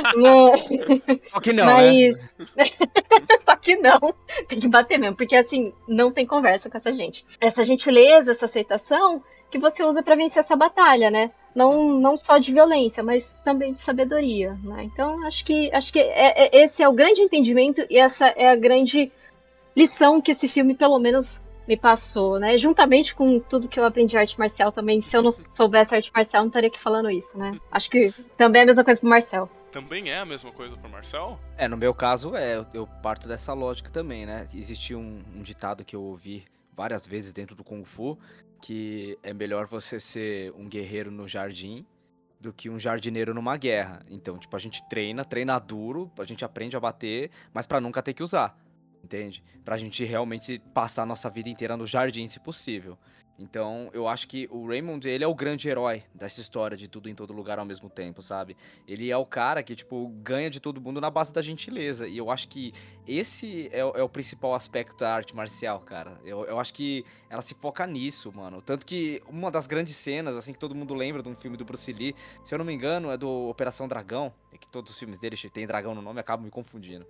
F: Só que não, né? Mas...
E: né? Só que não. Tem que bater mesmo, porque assim, não tem conversa com essa gente. Essa gentileza, essa aceitação que você usa para vencer essa batalha, né? Não, não só de violência, mas também de sabedoria, né? Então, acho que, acho que é, é, esse é o grande entendimento e essa é a grande lição que esse filme, pelo menos, me passou, né? Juntamente com tudo que eu aprendi de arte marcial também. Se eu não soubesse arte marcial, não estaria aqui falando isso, né? Acho que também é a mesma coisa pro Marcel.
C: Também é a mesma coisa pro Marcel?
F: É, no meu caso, é, eu parto dessa lógica também, né? Existe um, um ditado que eu ouvi várias vezes dentro do Kung Fu, que é melhor você ser um guerreiro no jardim do que um jardineiro numa guerra. Então, tipo, a gente treina, treina duro, a gente aprende a bater, mas para nunca ter que usar. Entende? Pra gente realmente passar a nossa vida inteira no jardim, se possível. Então, eu acho que o Raymond, ele é o grande herói dessa história de tudo em todo lugar ao mesmo tempo, sabe? Ele é o cara que, tipo, ganha de todo mundo na base da gentileza. E eu acho que esse é, é o principal aspecto da arte marcial, cara. Eu, eu acho que ela se foca nisso, mano. Tanto que uma das grandes cenas, assim, que todo mundo lembra de um filme do Bruce Lee, se eu não me engano, é do Operação Dragão. É que todos os filmes dele têm dragão no nome, acabam me confundindo.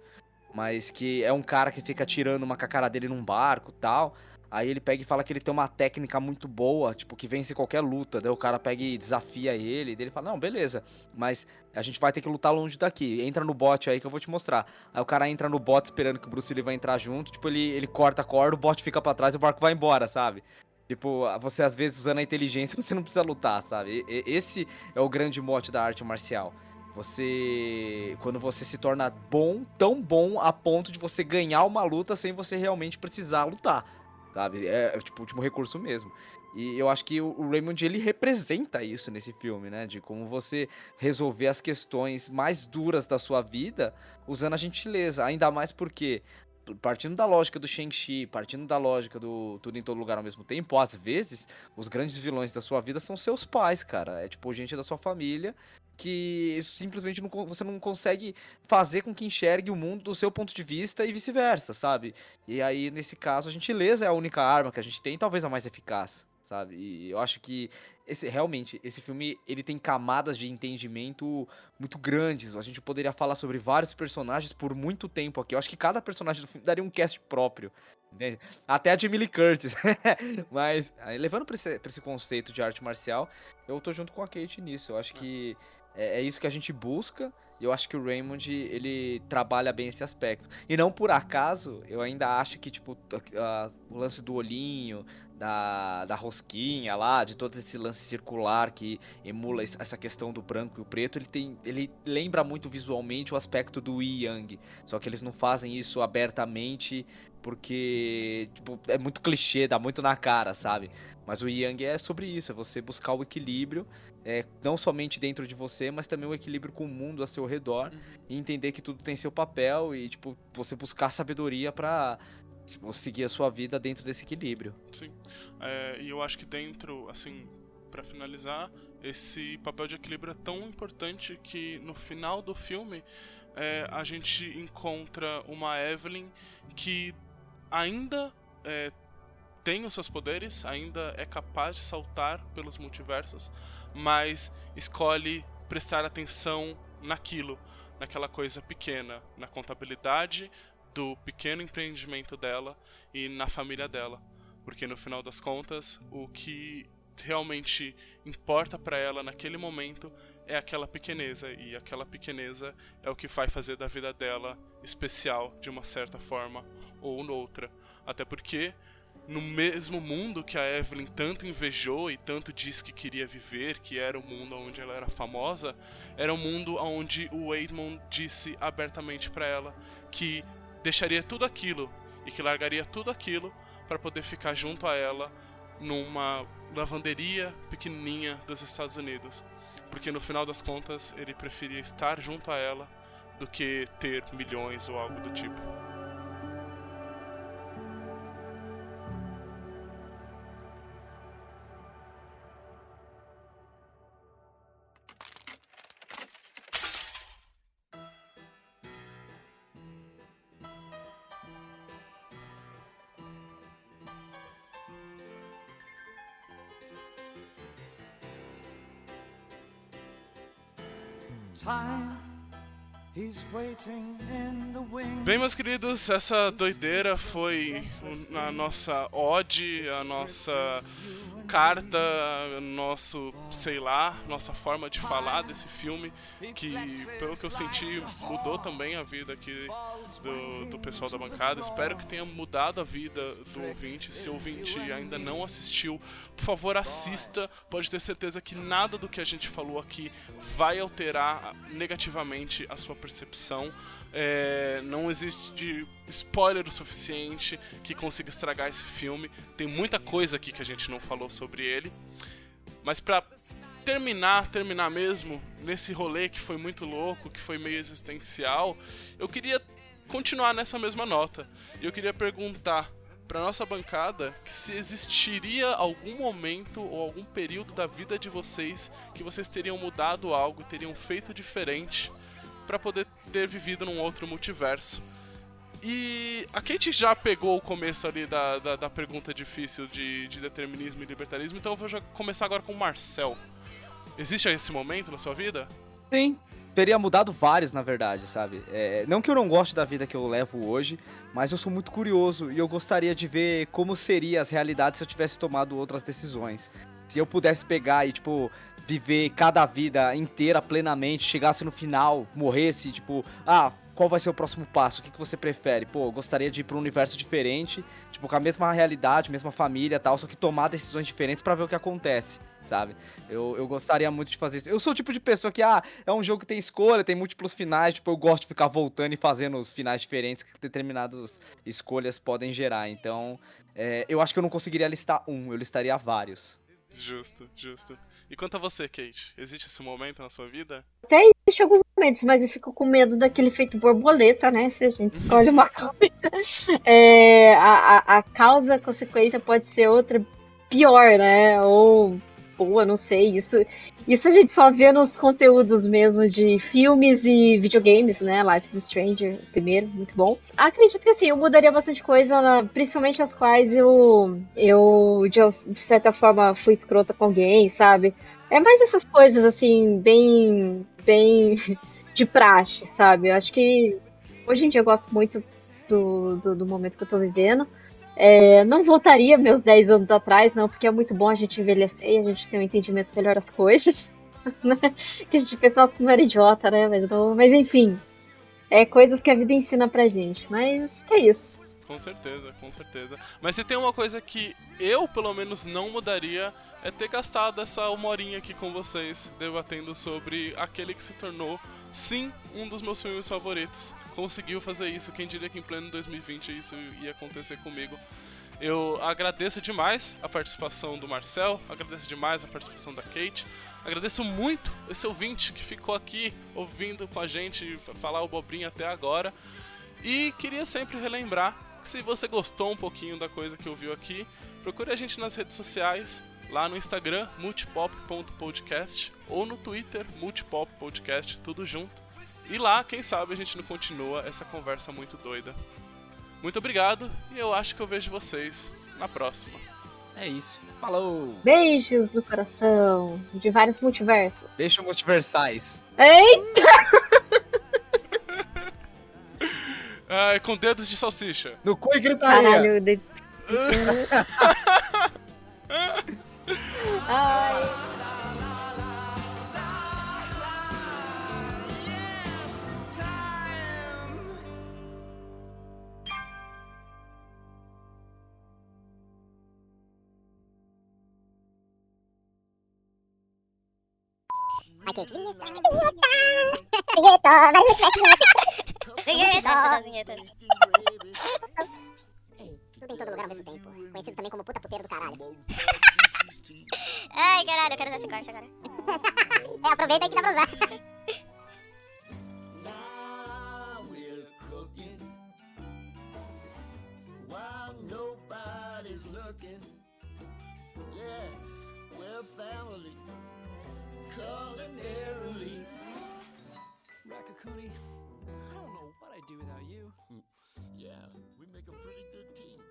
F: Mas que é um cara que fica tirando uma cacara dele num barco tal. Aí ele pega e fala que ele tem uma técnica muito boa, tipo, que vence qualquer luta. Daí o cara pega e desafia ele. Daí ele fala: Não, beleza, mas a gente vai ter que lutar longe daqui. Entra no bot aí que eu vou te mostrar. Aí o cara entra no bot esperando que o Bruce Lee vai entrar junto. Tipo, ele, ele corta a corda, o bot fica para trás e o barco vai embora, sabe? Tipo, você às vezes usando a inteligência, você não precisa lutar, sabe? E, esse é o grande mote da arte marcial. Você. Quando você se torna bom, tão bom a ponto de você ganhar uma luta sem você realmente precisar lutar sabe? É, é, tipo o último recurso mesmo. E eu acho que o Raymond ele representa isso nesse filme, né? De como você resolver as questões mais duras da sua vida usando a gentileza. Ainda mais porque, partindo da lógica do Shang-Chi, partindo da lógica do Tudo em Todo Lugar ao mesmo tempo, às vezes, os grandes vilões da sua vida são seus pais, cara. É tipo gente da sua família que simplesmente não, você não consegue fazer com que enxergue o mundo do seu ponto de vista e vice-versa, sabe? E aí, nesse caso, a gentileza é a única arma que a gente tem, talvez a mais eficaz, sabe? E eu acho que esse, realmente, esse filme ele tem camadas de entendimento muito grandes. A gente poderia falar sobre vários personagens por muito tempo aqui. Eu acho que cada personagem do filme daria um cast próprio. Entende? Até a Jamie Lee Curtis. Mas, levando pra esse, pra esse conceito de arte marcial, eu tô junto com a Kate nisso. Eu acho que é, é, isso que a gente busca. E eu acho que o Raymond, ele trabalha bem esse aspecto. E não por acaso, eu ainda acho que, tipo, uh, o lance do olhinho, da, da rosquinha lá, de todo esse lance circular que emula essa questão do branco e o preto, ele, tem, ele lembra muito visualmente o aspecto do Yi Yang. Só que eles não fazem isso abertamente porque tipo, é muito clichê, dá muito na cara, sabe? Mas o Yang é sobre isso, é você buscar o equilíbrio, é, não somente dentro de você, mas também o equilíbrio com o mundo a seu redor uhum. e entender que tudo tem seu papel e tipo você buscar sabedoria para tipo, seguir a sua vida dentro desse equilíbrio.
C: Sim, é, e eu acho que dentro, assim, para finalizar, esse papel de equilíbrio é tão importante que no final do filme é, a gente encontra uma Evelyn que ainda é, tem os seus poderes, ainda é capaz de saltar pelos multiversos, mas escolhe prestar atenção naquilo, naquela coisa pequena, na contabilidade do pequeno empreendimento dela e na família dela. Porque no final das contas, o que realmente importa para ela naquele momento é aquela pequeneza e aquela pequeneza é o que vai fazer da vida dela especial de uma certa forma ou noutra. Até porque no mesmo mundo que a Evelyn tanto invejou e tanto disse que queria viver, que era o mundo onde ela era famosa, era o mundo onde o Edmund disse abertamente para ela que deixaria tudo aquilo e que largaria tudo aquilo para poder ficar junto a ela numa lavanderia pequenininha dos Estados Unidos, porque no final das contas ele preferia estar junto a ela do que ter milhões ou algo do tipo. Bem, meus queridos, essa doideira foi a nossa ode, a nossa carta, nosso, sei lá, nossa forma de falar desse filme, que pelo que eu senti mudou também a vida aqui do, do pessoal da bancada. Espero que tenha mudado a vida do ouvinte. Se o ouvinte ainda não assistiu, por favor assista. Pode ter certeza que nada do que a gente falou aqui vai alterar negativamente a sua percepção. É, não existe spoiler o suficiente que consiga estragar esse filme. Tem muita coisa aqui que a gente não falou sobre ele. Mas para terminar, terminar mesmo, nesse rolê que foi muito louco, que foi meio existencial, eu queria continuar nessa mesma nota. E eu queria perguntar para nossa bancada se existiria algum momento ou algum período da vida de vocês que vocês teriam mudado algo, teriam feito diferente para poder ter vivido num outro multiverso. E a Kate já pegou o começo ali da, da, da pergunta difícil de, de, determinismo e libertarismo, então eu vou começar agora com o Marcel. Existe esse momento na sua vida?
F: Sim, teria mudado vários, na verdade, sabe? É, não que eu não goste da vida que eu levo hoje, mas eu sou muito curioso e eu gostaria de ver como seriam as realidades se eu tivesse tomado outras decisões. Se eu pudesse pegar e, tipo, viver cada vida inteira plenamente, chegasse no final, morresse, tipo, ah, qual vai ser o próximo passo? O que, que você prefere? Pô, gostaria de ir para um universo diferente, tipo, com a mesma realidade, mesma família tal, só que tomar decisões diferentes para ver o que acontece, sabe? Eu, eu gostaria muito de fazer isso. Eu sou o tipo de pessoa que, ah, é um jogo que tem escolha, tem múltiplos finais, tipo, eu gosto de ficar voltando e fazendo os finais diferentes que determinadas escolhas podem gerar. Então, é, eu acho que eu não conseguiria listar um, eu listaria vários.
C: Justo, justo. E quanto a você, Kate? Existe esse momento na sua vida?
E: Até existe alguns momentos, mas eu fico com medo daquele efeito borboleta, né? Se a gente escolhe uma coisa. É, a, a, a causa, a consequência pode ser outra pior, né? Ou boa, não sei. Isso, isso a gente só vê nos conteúdos mesmo de filmes e videogames, né? Life is Stranger, primeiro, muito bom. Acredito que assim, eu mudaria bastante coisa, principalmente as quais eu, eu de, certa forma, fui escrota com alguém, sabe? É mais essas coisas, assim, bem. bem de praxe, sabe? Eu acho que hoje em dia eu gosto muito do, do, do momento que eu tô vivendo. É, não voltaria meus 10 anos atrás, não, porque é muito bom a gente envelhecer e a gente ter um entendimento melhor das coisas. Né? Que a gente pensa, que não era idiota, né? Mas, mas enfim. É coisas que a vida ensina pra gente. Mas é isso.
C: Com certeza, com certeza. Mas se tem uma coisa que eu, pelo menos, não mudaria, é ter gastado essa uma horinha aqui com vocês, debatendo sobre aquele que se tornou sim, um dos meus filmes favoritos. Conseguiu fazer isso, quem diria que em pleno 2020 isso ia acontecer comigo. Eu agradeço demais a participação do Marcel, agradeço demais a participação da Kate, agradeço muito esse ouvinte que ficou aqui ouvindo com a gente falar o Bobrinho até agora. E queria sempre relembrar que se você gostou um pouquinho da coisa que ouviu aqui, procure a gente nas redes sociais, lá no Instagram, multipop.podcast, ou no Twitter, multipoppodcast, tudo junto. E lá, quem sabe, a gente não continua essa conversa muito doida. Muito obrigado e eu acho que eu vejo vocês na próxima.
F: É isso. Falou!
E: Beijos no coração de vários multiversos.
F: Beijos multiversais.
E: Eita!
C: Ai, com dedos de salsicha.
F: No cu e gritaria.
E: Caralho, de... Ai.
I: Vai, Kate, vinheta! Vinheta! Vinheta! Vai, vinheta! Vinheta! Vinheta! Tudo em todo lugar ao mesmo tempo. Conhecido também como puta puteiro do caralho. Ai, caralho, eu quero usar esse corte agora. é, aproveita aí que dá pra usar.
J: culinarily. Rakakuni, I don't know what I'd do without you.
K: yeah, we make a pretty good team.